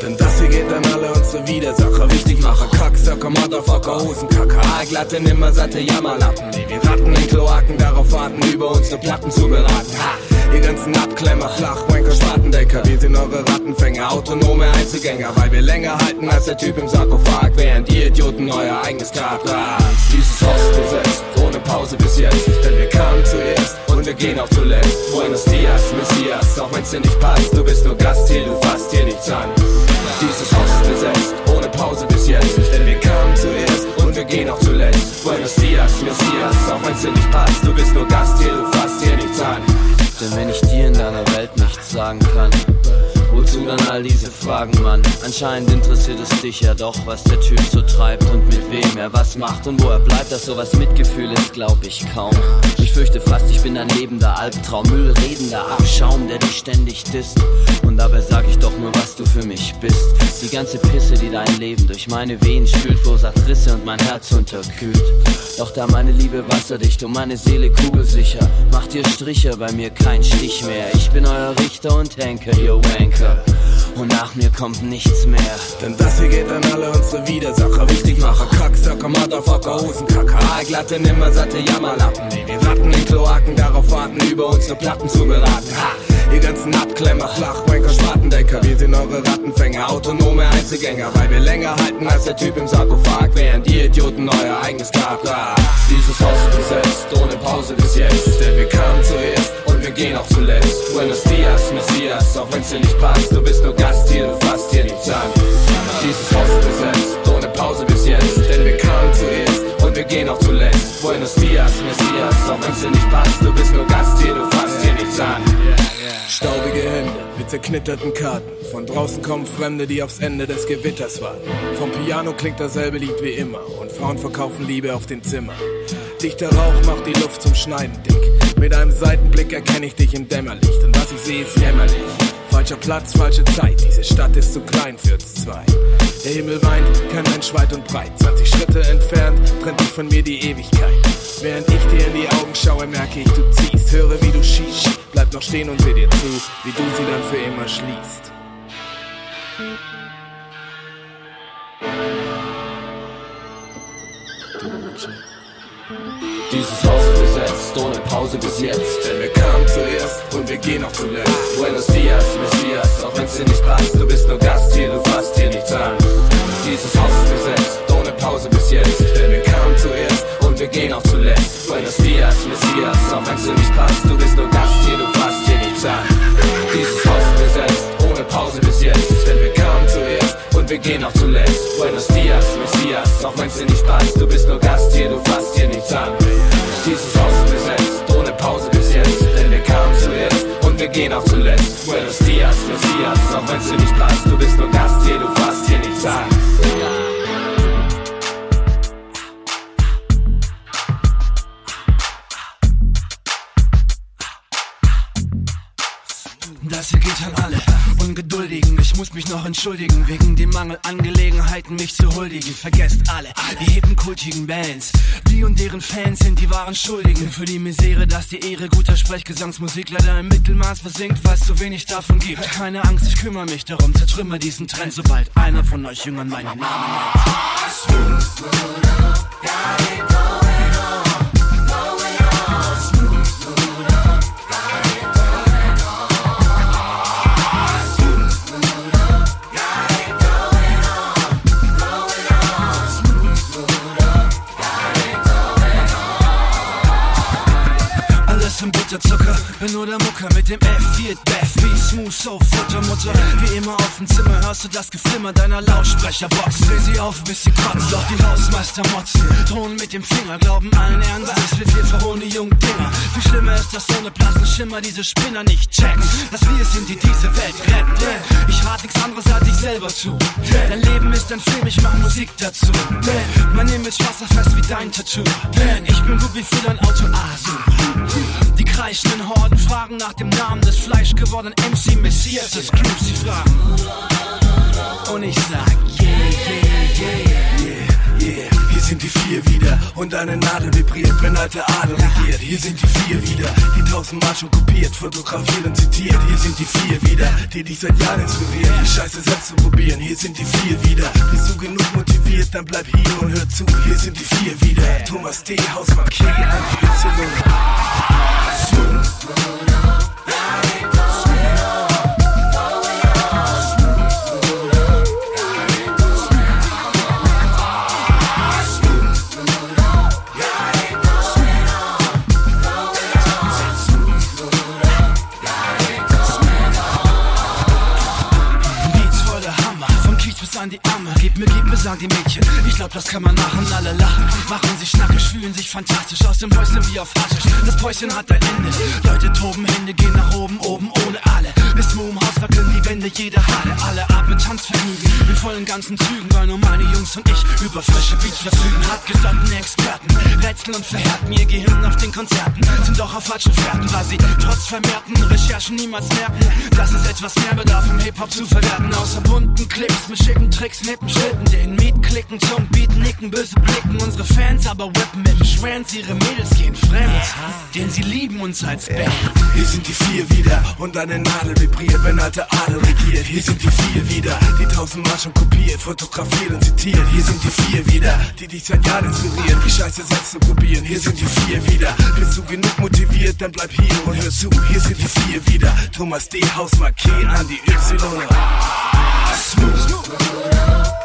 Speaker 14: Denn das hier geht an alle unsere Widersacher, Wichtigmacher, Kacksacker, Motherfucker, Hosenkacker, Aalglatte, nimmersatte Jammerlappen. Nee, wir ratten in Kloaken, darauf warten, über unsere Platten zu beraten. Ha! Ihr ganzen Abklemmer, Flachwanker, Spatendecker, wir sind eure Rattenfänger, autonome Einzelgänger, weil wir länger halten als der Typ im Sarkophag, während ihr Idioten euer eigenes Grab ragt. Dieses Haus ist besetzt, ohne Pause bis jetzt, denn wir kamen zuerst und wir gehen auch zuletzt. Buenos Dias, Messias, auch wenn's dir nicht passt, du bist nur Gast hier, du fasst hier nichts an. Dieses Haus besetzt, ohne Pause bis jetzt, denn wir kamen zuerst und wir gehen auch zuletzt. Buenos Dias, Messias, auch wenn's dir nicht passt, du bist nur Gast hier, du fasst hier nichts an.
Speaker 9: Denn wenn ich dir in deiner Welt nichts sagen kann, wozu dann all diese Fragen, Mann? Anscheinend interessiert es dich ja doch, was der Typ so treibt und mit wem er was macht und wo er bleibt, dass sowas Mitgefühl ist, glaub ich kaum. Ich fürchte fast, ich bin ein lebender Albtraum, Müllredender Abschaum, der dich ständig disst. Und dabei sag ich doch nur, was du für mich bist. Die ganze Pisse, die dein Leben durch meine Venen spült, verursacht Risse und mein Herz unterkühlt. Doch da meine Liebe wasserdicht und meine Seele kugelsicher, macht ihr Striche bei mir kein Stich mehr. Ich bin euer Richter und Henker, ihr Wanker. Und nach mir kommt nichts mehr.
Speaker 14: Denn das hier geht an alle unsere Widersacher, Wichtigmacher, Kacksacker, Motherfucker, Hosenkacker, Aalglatte, nimmersatte Jammerlappen. Nee, wir ratten in Kloaken, darauf warten, über unsere Platten zu beraten. Ha! Ihr ganzen Abklemmer, Flachwanker, Spatendecker, wir sind eure Rattenfänger, autonome Einzelgänger, weil wir länger halten als der Typ im Sarkophag, während ihr Idioten euer eigenes Grab ragt. Dieses Haus ist besetzt, ohne Pause bis jetzt, denn wir kamen zuerst und wir gehen auch zuletzt. Buenos Dias, Messias, auch wenn's dir nicht passt, du bist nur Gast hier, du fasst hier nichts an. Dieses Haus ist besetzt, ohne Pause bis jetzt, denn wir kamen zuerst und wir gehen auch zuletzt. Buenos Dias, Messias, auch wenn's dir nicht passt, du bist nur Gast hier, du fasst hier nichts an. Staubige Hände mit zerknitterten Karten. Von draußen kommen Fremde, die aufs Ende des Gewitters warten. Vom Piano klingt dasselbe Lied wie immer. Und Frauen verkaufen Liebe auf den Zimmer. Dichter Rauch macht die Luft zum Schneiden dick. Mit einem Seitenblick erkenne ich dich im Dämmerlicht. Und was ich sehe, ist jämmerlich. Falscher Platz, falsche Zeit. Diese Stadt ist zu klein für uns zwei. Der Himmel weint, kein Mensch weit und breit. 20 Schritte entfernt trennt dich von mir die Ewigkeit. Während ich dir in die Augen schaue, merke ich, du ziehst. Höre, wie du schießt. Bleib noch stehen und seh dir zu, wie du sie dann für immer schließt. Dieses Haus besetzt, ohne Pause bis jetzt. Denn wir kamen zuerst und wir gehen auch zuletzt. Buenos Dias, Messias, auch wenn's dir nicht passt, du bist nur Gast hier, du fasst hier nichts an.
Speaker 16: Dieses Haus besetzt, ohne Pause bis jetzt. Denn wir kamen zuerst und wir gehen auch zuletzt. Buenos Dias, Messias, auch wenn's dir nicht passt, du bist nur Gast hier, du fasst hier nichts an. Dieses Haus besetzt, ohne Pause bis jetzt. Denn wir kamen zuerst und wir gehen auch zuletzt. Buenos Dias, Messias, auch wenn's dir nicht passt, du bist nur Gast hier, du fasst hier nichts an. Dieses Haus besetzt, ohne Pause bis jetzt. Denn wir kamen zuerst und wir gehen auch zuletzt. Buenos Dias, Messias, auch wenn's dir nicht passt, du bist nur Gast hier, du fasst hier nichts an.
Speaker 17: Das hier geht an alle Ungeduldigen. Ich muss mich noch entschuldigen wegen dem Mangel an Gelegenheiten, mich zu huldigen. Vergesst alle, die hippen kultigen Bands. Die und deren Fans sind die wahren Schuldigen für die Misere, dass die Ehre guter Sprechgesangsmusik leider im Mittelmaß versinkt, weil es zu wenig davon gibt. Keine Angst, ich kümmere mich darum, zertrümmer diesen Trend, sobald einer von euch Jüngern meinen Namen Alles Nur der Mucker mit dem F4 Beth wie Smooth So Futtermutter. Wie immer auf dem Zimmer hörst du das Geflimmer deiner Lautsprecherbox. Dreh sie auf, bis sie kotzt, doch die Hausmeister motzen. Drohen mit dem Finger, glauben allen Ernstes, wie wir verholen die jungen Dinger. Wie schlimmer ist das ohne blassen Schimmer, diese Spinner nicht checken. Dass wir es sind, die diese Welt retten. Ich rat nichts anderes als ich selber zu. Dein Leben ist ein Film, ich mach Musik dazu. Mein Image wasserfest wie dein Tattoo. Ich bin gut wie für dein Auto Asu. Kreischenden Horden fragen nach dem Namen des fleischgewordenen MC Messias des Groups. Sie fragen. Und ich sag, yeah, yeah, yeah.
Speaker 14: Yeah, hier sind die vier wieder und eine Nadel vibriert, wenn alte Adel regiert. Hier sind die vier wieder, die tausendmal schon kopiert, fotografiert und zitiert. Hier sind die vier wieder, die dich seit Jahren inspirieren, die Scheiße selbst zu probieren. Hier sind die vier wieder, bist du genug motiviert, dann bleib hier und hör zu. Hier sind die vier wieder, Thomas D. Hausmann K. an
Speaker 17: sagen die Mädchen. Ich glaub, das kann man machen, alle lachen. Machen sich schnackig, fühlen sich fantastisch. Aus dem Häuschen wie auf Haschisch. Das Päuschen hat ein Ende. Leute toben, Hände gehen nach oben, oben ohne alle. Bis Mo im Haus Wände, jede Halle. Alle atmen Tanzvergnügen in vollen ganzen Zügen, weil nur meine Jungs und ich über frische Beats verfügen. Hartgesottene Experten, rätseln und verhärten ihr Gehirn auf den Konzerten. Sind doch auf falschen Fährten, weil sie trotz vermehrten Recherchen niemals merken, dass es etwas mehr bedarf, um Hip-Hop zu verwerten. Außer bunten Clips mit schicken Tricks, nippen Schritten, den Miet klicken, zum Beat nicken, böse blicken. Unsere Fans aber whippen im Schwanz, ihre Mädels gehen fremd, denn sie lieben uns als Band.
Speaker 14: Hier sind die vier wieder und eine Nadel vibriert, wenn alte Adel regiert. Hier sind die vier wieder, die tausendmal schon kopiert, fotografiert und zitiert. Hier sind die vier wieder, die dich seit Jahren inspirieren, die Scheiße selbst zu probieren. Hier sind die vier wieder, bist du genug motiviert, dann bleib hier und hör zu. Hier sind die vier wieder, Thomas D. K. an die Y. Smooth.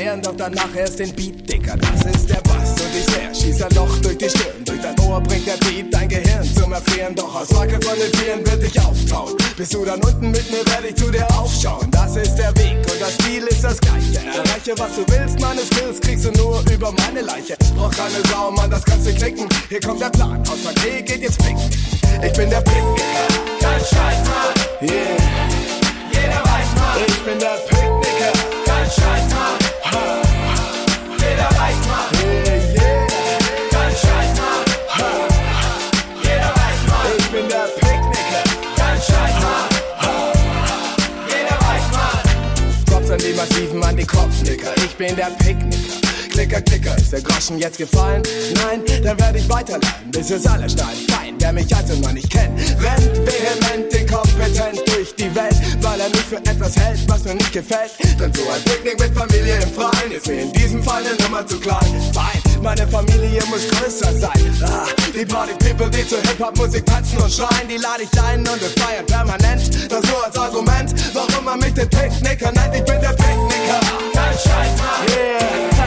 Speaker 14: Erklären, doch danach erst den ist der Groschen jetzt gefallen? Nein, dann werde ich weiterleihen, bis es alle schneiden. Fein, wer mich also noch nicht kennt, rennt vehement inkompetent durch die Welt, weil er mich für etwas hält, was mir nicht gefällt. Denn so ein Picknick mit Familie im Freien ist mir in diesem Fall eine Nummer zu klein. Fein, meine Familie muss größer sein. Ah, die Party People, die zur Hip-Hop-Musik tanzen und schreien, die lade ich ein und wir feiern permanent. Das nur als Argument, warum man mich den Picknicker nennt. Ich bin der Picknicker.
Speaker 18: Kein Scheiß, Mann.
Speaker 14: Yeah.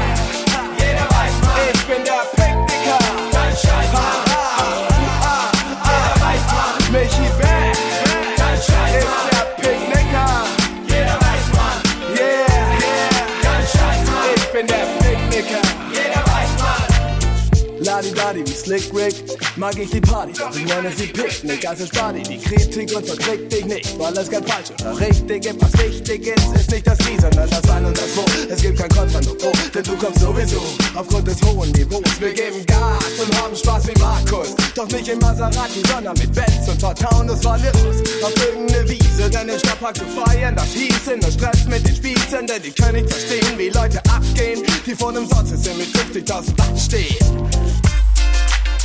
Speaker 14: Ladi-Dadi wie Slick Rick mag ich die Party, ich nenne sie Picknick. Also dir die Kritik und verkrieg dich nicht, weil es kein falsch oder richtig gibt. Was wichtig ist, ist nicht das Wie, sondern das Wann und das Wo. Es gibt kein Kontra, nur Pro, denn du kommst sowieso aufgrund des hohen Niveaus. Wir geben Gas und haben Spaß wie Markus. Doch nicht im Maserati, sondern mit Benz und vertrauen uns Virus auf irgendeine Wiese. Denn im Stadtpark zu feiern, das hieß in der Stress mit den Spießen, denn die können nicht verstehen, wie Leute abgehen, die vor einem Sonnensystem mit 50.000 Watt stehen.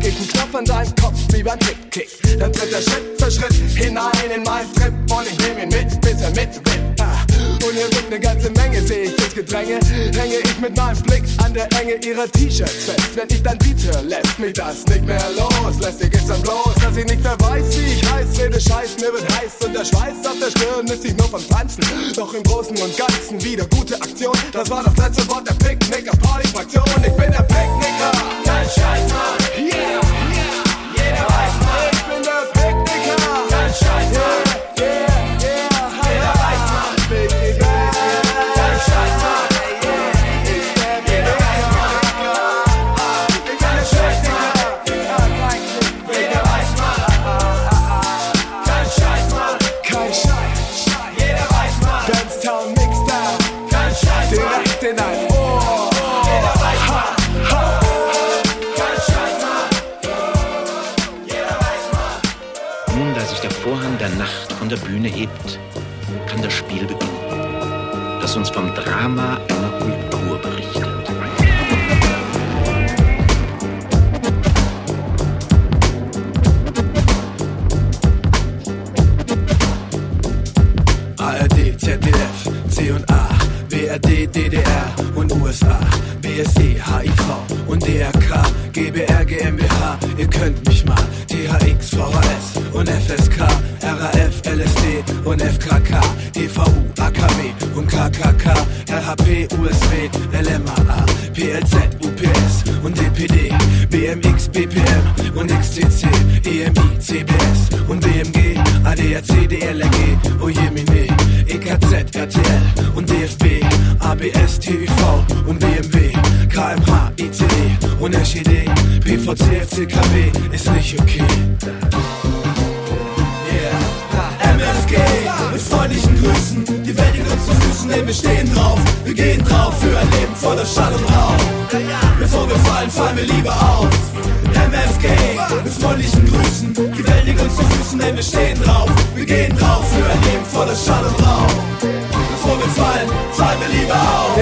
Speaker 14: drück ich Knopf an seinen Kopf wie beim Kick-Kick. Dann tritt er Schritt für Schritt hinein in meinen Trip und ich nehm ihn mit, bis er mitwippt. Ah, Und hier sind eine ganze Menge, seh ich ins Gedränge. Hänge ich mit meinem Blick an der Enge ihrer T-Shirts fest. Wenn ich dann Beat höre, lässt mich das nicht mehr los. Lästig ist dann bloß, dass ich nicht mehr weiß, wie ich heiß. Rede Scheiß, mir wird heiß und der Schweiß auf der Stirn ist ich nur vom Tanzen. Doch im Großen und Ganzen wieder gute Aktion. Das war das letzte Wort der Picknicker Party-Fraktion. Ich bin der Picknicker.
Speaker 18: Scheiß, Mann.
Speaker 14: Yeah,
Speaker 18: Jeder weiß,
Speaker 14: ich bin der.
Speaker 17: Vorhang der Nacht von der Bühne hebt, kann das Spiel beginnen, das uns vom Drama einer Kultur berichtet.
Speaker 19: eine Schale drauf. Bevor wir fallen, fallen wir lieber auf.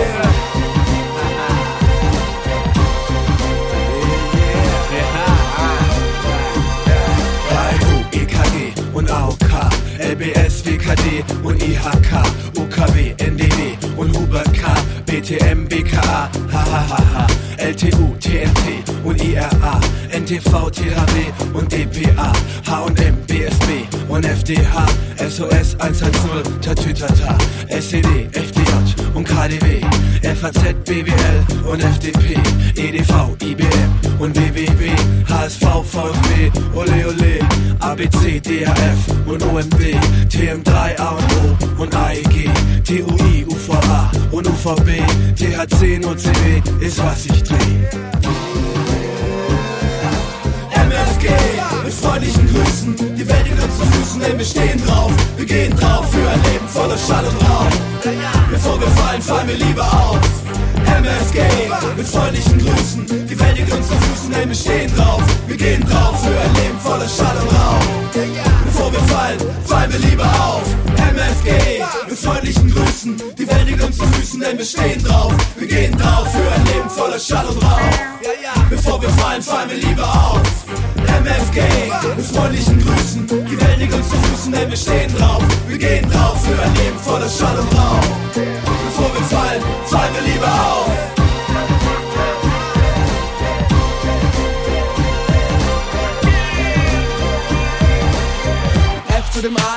Speaker 19: HU, EKG und AOK, LBS,
Speaker 17: WKD und IHK, UKW, NDW und Hubert K, BTM, BKA, hahaha, LTU, TNT und IRA, NTV, THW und DPA, H&M, BSB und FDH, FAZ, BWL und FDP, EDV, IBM und WWW, HSV, VfB, Ole Ole, ABC, DHF und OMB, TM3, A und O und AEG, TUI, UVA und UVB, THC, NOCW ist was ich dreh. MFG mit freundlichen Grüßen, die Welt liegt uns zu Füßen, denn wir stehen drauf, wir gehen drauf für ein Leben voller Schall und Rauch. Bevor wir fallen, fallen wir lieber auf. Mit freundlichen Grüßen, die Welt liegt uns zu Füßen, denn wir stehen drauf, wir gehen drauf für ein Leben voller Schall und Rauch. Bevor wir fallen, fallen wir lieber auf. MFG mit freundlichen Grüßen, die Welt liegt uns zu Füßen, denn wir stehen drauf, wir gehen drauf für ein Leben voller Schall und Rauch. Bevor wir fallen, fallen wir lieber auf. MFG mit freundlichen Grüßen, die Welt liegt uns zu Füßen, denn wir stehen drauf, wir gehen drauf für ein Leben voller Schall und Rauch. Bevor wir fallen, fallen wir lieber auf.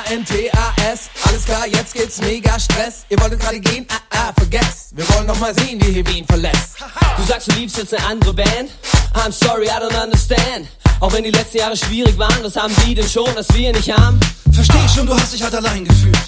Speaker 14: Zu dem A, N, T, A, S. Alles klar, jetzt geht's mega Stress. Ihr wolltet gerade gehen, ah, ah, vergesst. Wir wollen noch mal sehen, wie ihr Wien verlässt.
Speaker 8: Du sagst, du liebst jetzt eine andere Band? I'm sorry, I don't understand. Auch wenn die letzten Jahre schwierig waren, was haben die denn schon, was wir nicht haben?
Speaker 20: Versteh schon, du hast dich halt allein gefühlt.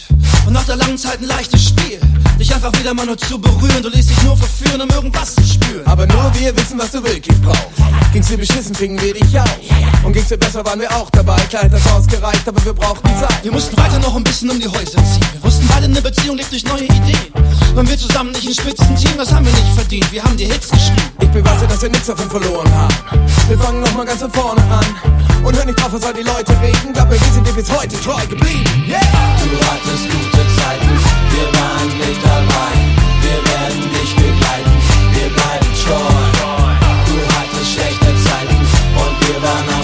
Speaker 20: Und nach der langen Zeit ein leichtes Spiel. Dich einfach wieder mal nur zu berühren. Du ließ dich nur verführen, um irgendwas zu spüren.
Speaker 14: Aber nur wir wissen, was du wirklich brauchst. Ging's dir beschissen, fingen wir dich auf. Und ging's dir besser, waren wir auch dabei. Klar hat das ausgereicht, aber wir brauchten Zeit.
Speaker 20: Wir mussten weiter noch ein bisschen um die Häuser ziehen. Wir wussten beide, eine Beziehung lebt durch neue Ideen. Waren wir zusammen nicht ein Spitzenteam, das haben wir nicht verdient. Wir haben die Hits geschrieben.
Speaker 14: Ich beweise, dass wir nichts davon verloren haben. Wir fangen noch mal ganz von vorne an. Und hör nicht drauf, was all die Leute reden. Glaub mir, wir sind dir bis heute treu geblieben. Yeah!
Speaker 9: Du hattest gute Zeiten, wir waren mit dabei. Wir werden dich begleiten, wir bleiben treu. Du hattest schlechte Zeiten und wir waren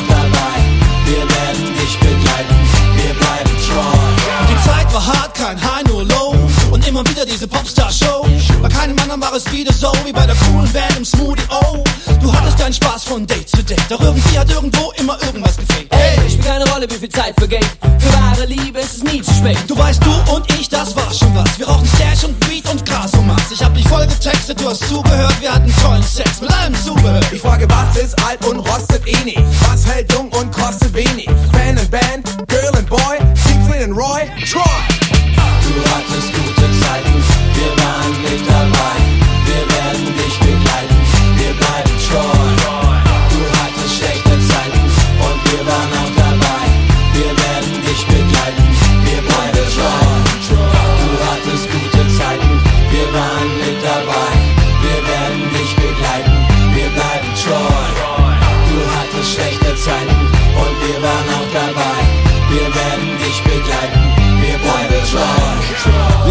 Speaker 20: immer wieder diese Popstar-Show. Bei keinem anderen war es wieder so wie bei der coolen Band im Smoothie O. Du hattest deinen Spaß von Date zu Date. Doch irgendwie hat irgendwo immer irgendwas gefehlt.
Speaker 8: Ey, spielt keine Rolle, wie viel Zeit vergeht. Für wahre Liebe ist es nie zu spät.
Speaker 20: Du weißt, du und ich, das war schon was. Wir rauchen Stash und Beat und Gras und Maß. Ich hab dich voll getextet, du hast zugehört. Wir hatten tollen Sex mit allem Zubehör.
Speaker 14: Ich frage, was ist alt und rostet eh nicht? Was hält jung und kostet wenig? Fan and Band, Girl and Boy, Siegfried and Roy, Troy.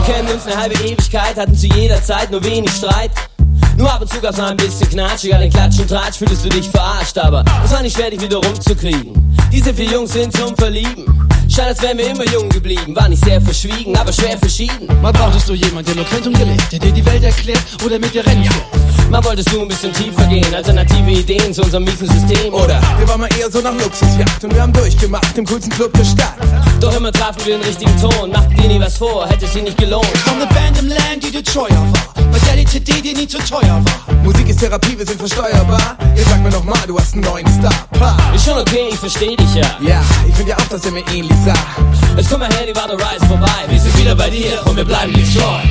Speaker 8: Kennen uns eine halbe Ewigkeit, hatten zu jeder Zeit nur wenig Streit. Nur ab und zu gab's mal ein bisschen Knatsch, egal den Klatsch und Tratsch fühltest du dich verarscht, aber es war nicht schwer, dich wieder rumzukriegen. Diese vier Jungs sind zum Verlieben. Scheint, als wären wir immer jung geblieben. War nicht sehr verschwiegen, aber schwer verschieden.
Speaker 20: Mal brauchtest du jemanden, der und gelebt, der dir die Welt erklärt oder mit dir rennt.
Speaker 8: Mal wolltest du ein bisschen tiefer gehen, alternative Ideen zu unserem miesen System.
Speaker 14: Oder wir waren mal eher so nach Luxusjacht und wir haben durchgemacht im coolsten Club der Stadt.
Speaker 8: Doch immer trafen wir den richtigen Ton, machten dir nie was vor, hätte sie nicht gelohnt.
Speaker 20: Von der Band im Land, die dir treuer war, bei der die CD dir nie zu teuer war.
Speaker 14: Musik ist Therapie, wir sind versteuerbar. Jetzt sag mir noch mal, du hast einen neuen Star. Pa.
Speaker 8: Ist schon okay, ich versteh dich ja.
Speaker 14: Ja, ich find ja auch, dass er mir ähnlich sah.
Speaker 8: Jetzt komm mal her, die Warte Rise vorbei. Wir sind wieder bei dir und wir bleiben dir treu.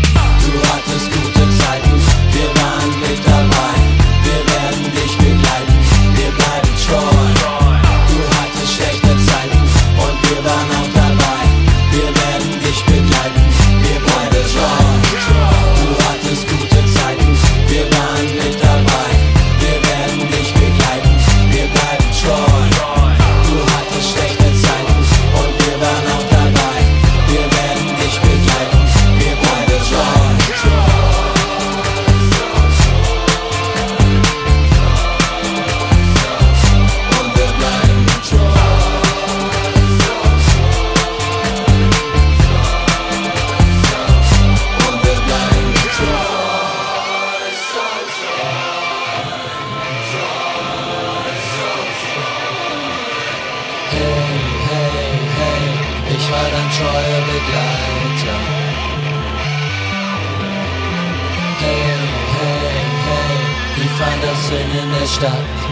Speaker 9: Du hattest gute Zeiten, wir waren mit dabei. Wir werden dich begleiten, wir bleiben treu. Du hattest schlechte Zeiten und wir waren auch
Speaker 17: Wahnsinn in der Stadt.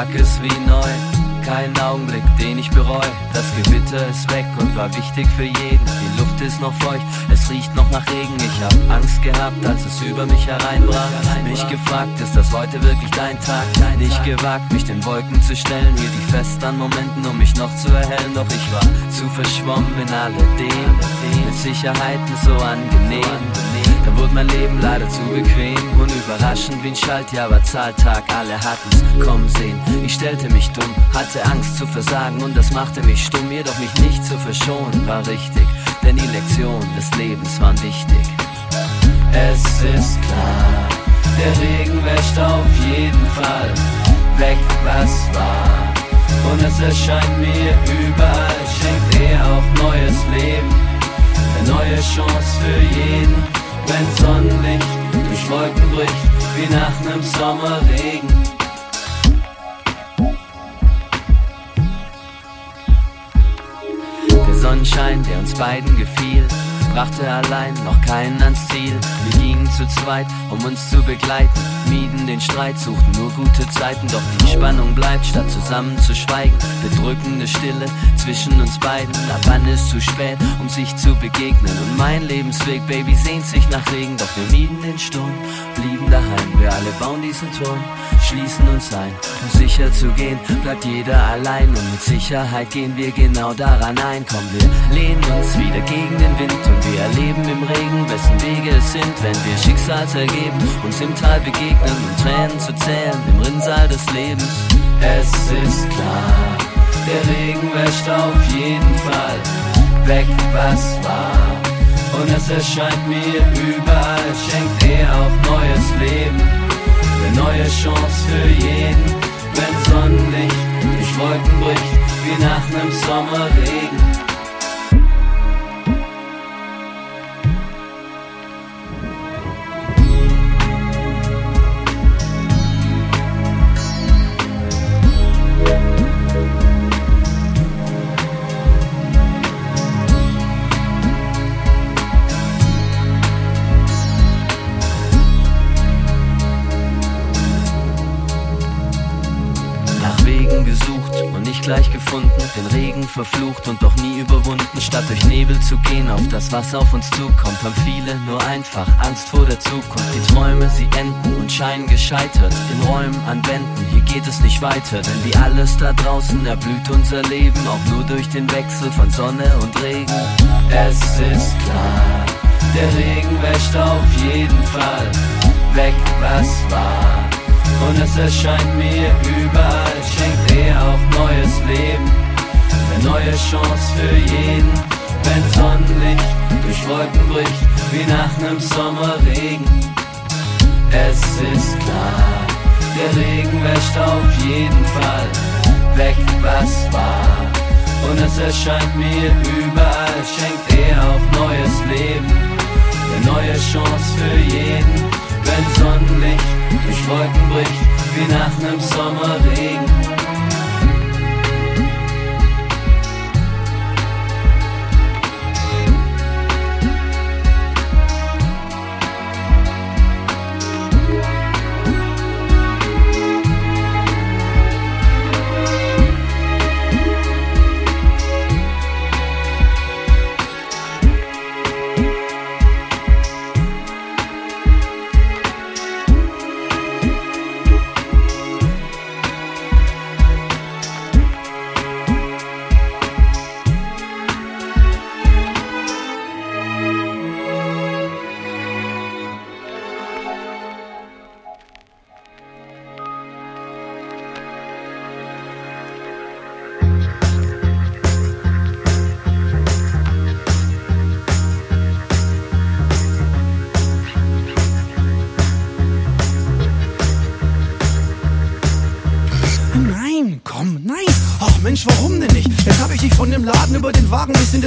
Speaker 21: Tag ist
Speaker 9: wie neu. Kein Augenblick, den ich bereue. Das Gewitter ist weg und war wichtig für jeden. Die Luft ist noch feucht, es riecht noch nach Regen. Ich hab Angst gehabt, als es über mich hereinbrach. Mich gefragt, ist das heute wirklich dein Tag? Nein, Nicht gewagt, mich den Wolken zu stellen. Hielt die fest an Momenten, um mich noch zu erhellen. Doch ich war zu verschwommen in alledem. Mit Sicherheiten so angenehm. Da wurde mein Leben leider zu bequem und überraschend wie ein Schaltjahr war Zahltag. Alle hatten's kommen sehen. Ich stellte mich dumm, hatte Angst zu versagen und das machte mich stumm. Jedoch mich nicht zu verschonen war richtig, denn die Lektionen des Lebens waren wichtig. Es ist klar, der Regen wäscht auf jeden Fall weg, was war. Und es erscheint mir überall, schenkt er auch neues Leben, eine neue Chance für jeden wenn Sonnenlicht durch Wolken bricht, wie nach nem Sommerregen. Der Sonnenschein, der uns beiden gefiel, brachte allein noch keinen ans Ziel. Wir gingen zu zweit, um uns zu begleiten, mieden den Streit, suchten nur gute Zeiten. Doch die Spannung bleibt, statt zusammen zu schweigen. Bedrückende Stille zwischen uns beiden. Ab wann ist zu spät, um sich zu begegnen? Und mein Lebensweg, Baby, sehnt sich nach Regen. Doch wir mieden den Sturm, blieben daheim. Wir alle bauen diesen Turm, schließen uns ein. Um sicher zu gehen, bleibt jeder allein. Und mit Sicherheit gehen wir genau daran ein. Komm, wir lehnen uns wieder gegen den Wind und wir erleben im Regen, wessen Wege es sind, wenn wir Schicksalsergeben uns im Tal begegnen und Tränen zu zählen im Rinnsal des Lebens. Es ist klar, der Regen wäscht auf jeden Fall weg, was war. Und es erscheint mir überall, schenkt er auch neues Leben, eine neue Chance für jeden, wenn Sonnenlicht durch Wolken bricht, wie nach nem Sommerregen. Gesucht und nicht gleich gefunden, den Regen verflucht und doch nie überwunden. Statt durch Nebel zu gehen auf das, was auf uns zukommt, haben viele nur einfach Angst vor der Zukunft. Die Träume, sie enden und scheinen gescheitert. In Räumen, an Wänden, hier geht es nicht weiter. Denn wie alles da draußen erblüht unser Leben, auch nur durch den Wechsel von Sonne und Regen. Es ist klar, der Regen wäscht auf jeden Fall weg, was war. Und es erscheint mir überall, schenkt er auch neues Leben. Eine neue Chance für jeden, wenn Sonnenlicht durch Wolken bricht, wie nach nem Sommerregen. Es ist klar, der Regen wäscht auf jeden Fall weg, was war. Und es erscheint mir überall, schenkt er auch neues Leben. Eine neue Chance für jeden, wenn Sonnenlicht durch Wolken bricht, wie nach nem Sommerregen.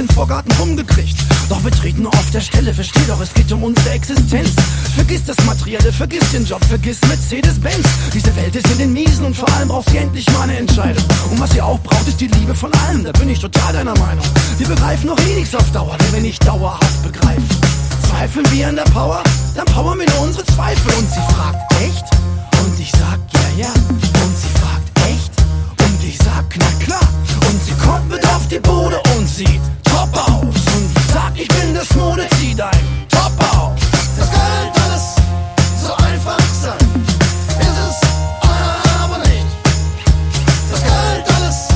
Speaker 17: Den Vorgarten rumgekriegt. Doch wir treten auf der Stelle, versteh doch, es geht um unsere Existenz. Vergiss das Materielle, vergiss den Job, vergiss Mercedes-Benz. Diese Welt ist in den Miesen und vor allem braucht sie endlich mal eine Entscheidung. Und was sie auch braucht, ist die Liebe von allem, da bin ich total deiner Meinung. Wir begreifen doch eh nichts auf Dauer, wenn wir nicht dauerhaft begreifen. Zweifeln wir an der Power? Dann powern wir nur unsere Zweifel. Und sie fragt, echt? Und ich sag, ja, ja. Und sie fragt, ich sag, na klar. Und sie kommt mit auf die Bude und sieht top aus. Und ich sag, ich bin das Mode, zieh dein Top auf. Das könnte alles so einfach sein. Ist es aber nicht. Das könnte alles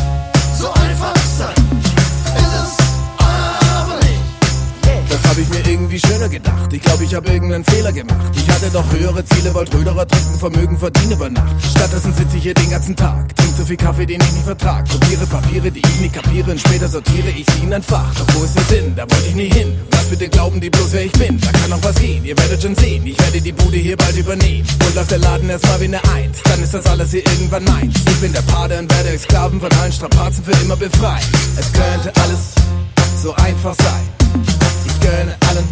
Speaker 17: so einfach sein. Ist es aber nicht.
Speaker 14: Das hab ich mir irgendwie schöner gedacht. Ich glaube, ich habe irgendeinen Fehler gemacht. Ich hatte doch höhere Ziele, wollte Röderer trinken, Vermögen verdienen über Nacht. Stattdessen sitze ich hier den ganzen Tag, trink so viel Kaffee, den ich nicht vertrag. Kopiere Papiere, die ich nicht kapiere, und später sortiere ich sie in ein Fach. Doch wo ist der Sinn? Da wollte ich nie hin. Was bitte glauben die bloß, wer ich bin? Da kann noch was gehen, ihr werdet schon sehen. Ich werde die Bude hier bald übernehmen. Und läuft der Laden erstmal wie eine Eins. Dann ist das alles hier irgendwann meins. Ich bin der Pate und werde Sklaven von allen Strapazen für immer befreien. Es könnte alles so einfach sein. Ich gönne allen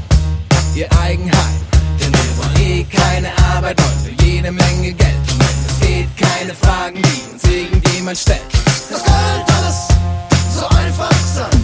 Speaker 14: ihr Eigenheim. Denn wir wollen eh keine Arbeit und für jede Menge Geld. Und wenn es geht, keine Fragen, die uns irgendjemand stellt.
Speaker 22: Das könnte alles so einfach sein.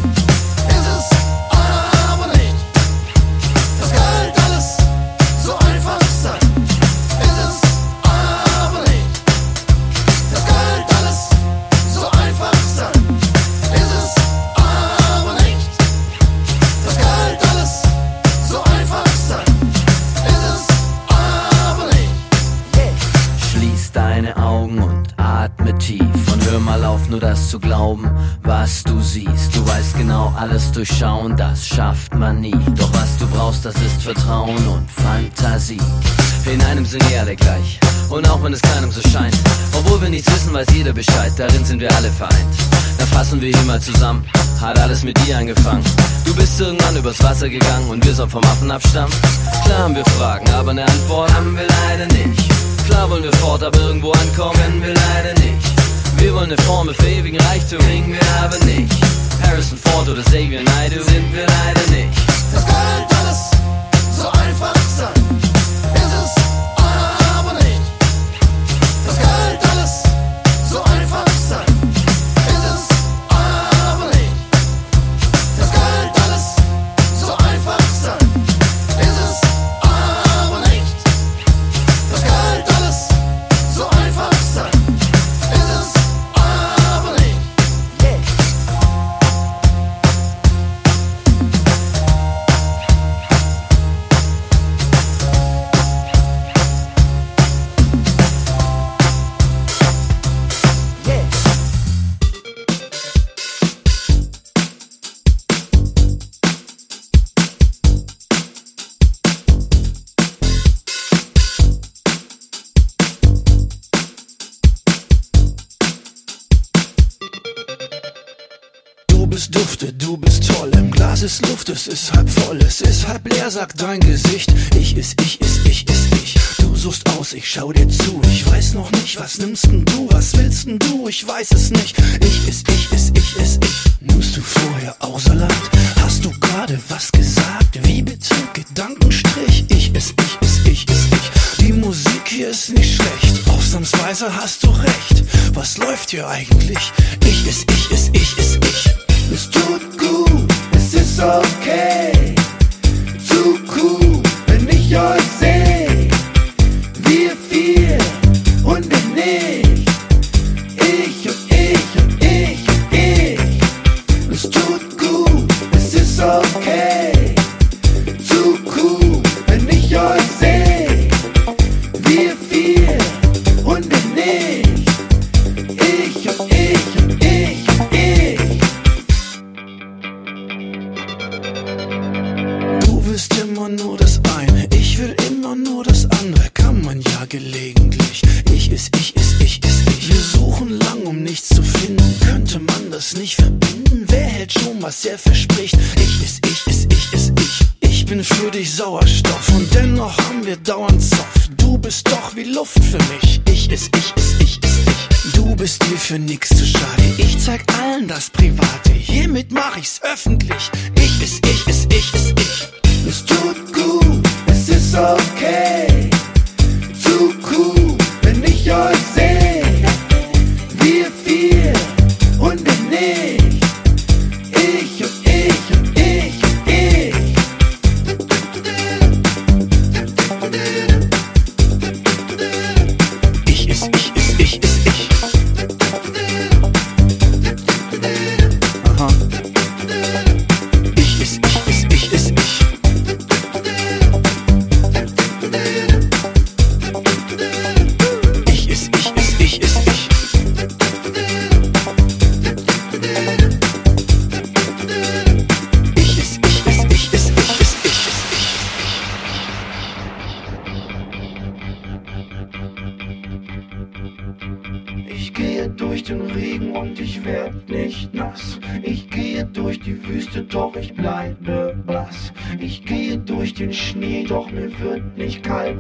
Speaker 9: Atme tief und hör mal auf, nur das zu glauben, was du siehst. Du weißt genau, alles durchschauen, das schafft man nie. Doch was du brauchst, das ist Vertrauen und Fantasie. In einem sind wir alle gleich. Und auch wenn es keinem so scheint, obwohl wir nichts wissen, weiß jeder Bescheid, darin sind wir alle vereint. Dann fassen wir hier mal zusammen, hat alles mit dir angefangen. Du bist irgendwann übers Wasser gegangen und wir sollen vom Affen abstammen. Klar haben wir Fragen, aber eine Antwort haben wir leider nicht. Klar wollen wir fort, aber irgendwo ankommen können wir leider nicht. Wir wollen eine Formel für ewigen Reichtum, kriegen wir aber nicht. Harrison Ford oder Xavier Naidoo sind wir leider nicht.
Speaker 17: Du bist dufte, du bist toll. Im Glas ist Luft, es ist halb voll, es ist halb leer, sagt dein Gesicht. Ich ist, ich ist, ich ist ich. Du suchst aus, ich schau dir zu. Ich weiß noch nicht, was nimmst denn du? Was willst denn du? Ich weiß es nicht. Ich ist, ich ist, ich ist ich. Nimmst du vorher auch Salat? Hast du gerade was gesagt? Wie bitte? Gedankenstrich. Ich ist, ich ist, ich ist ich. Die Musik hier ist nicht schlecht. Ausnahmsweise hast du recht. Was läuft hier eigentlich? Ich ist, ich ist, ich ist ich.
Speaker 22: Es tut gut, es ist okay.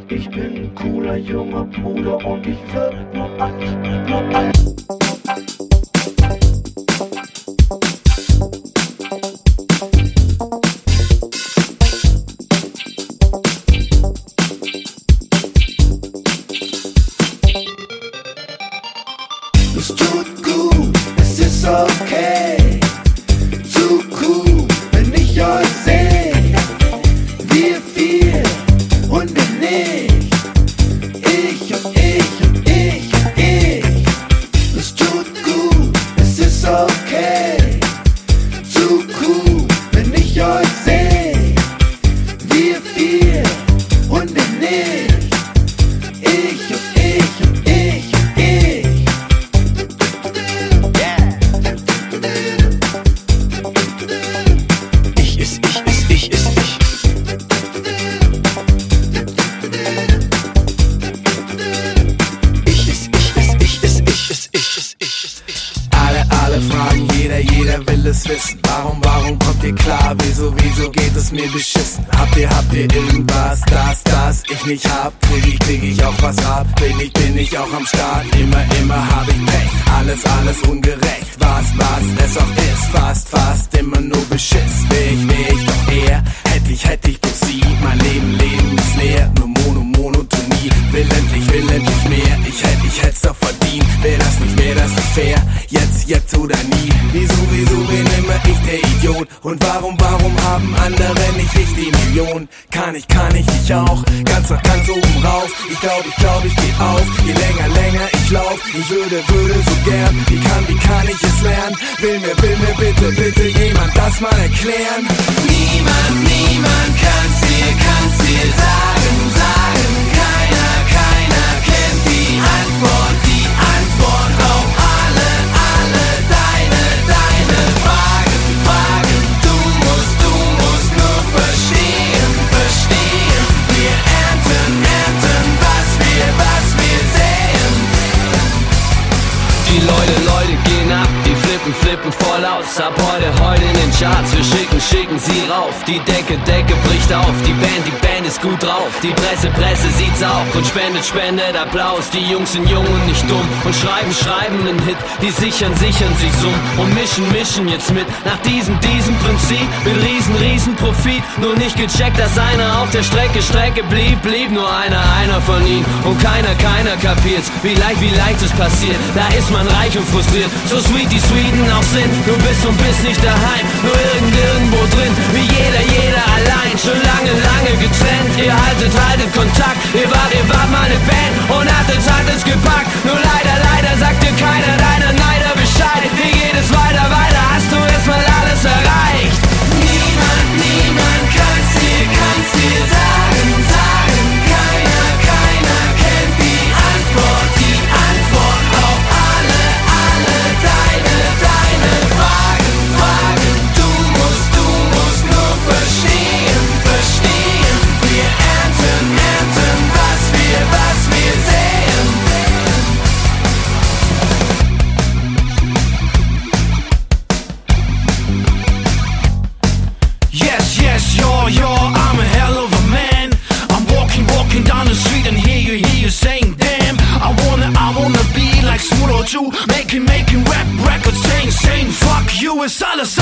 Speaker 22: ich
Speaker 17: bin ein cooler junger Bruder und ich
Speaker 14: will nur eins, nur eins. die
Speaker 9: Jungs sind jung und nicht dumm und schreiben, schreiben einen Hit. Die sichern, sichern sich so und mischen, mischen jetzt mit. Nach diesem zieht mit riesen, riesen Profit. Nur nicht gecheckt, dass einer auf der Strecke, Strecke blieb, blieb nur einer, einer von ihnen. Und keiner, keiner kapiert's, wie leicht, wie leicht es passiert. Da ist man reich und frustriert, so sweet die Sweden auch sind. Du bist und bist nicht daheim, nur irgend, irgendwo drin, wie jeder, jeder allein. Schon lange, lange getrennt, ihr haltet, haltet Kontakt. Ihr wart, ihr wart meine Band und hattet, hattet's gepackt. Nur leider, leider sagt sagte keiner deiner Neider Bescheid. Weiter, weiter, hast du erstmal alles erreicht.
Speaker 8: Niemand, niemand kann's dir, kann's dir sagen.
Speaker 17: with solace.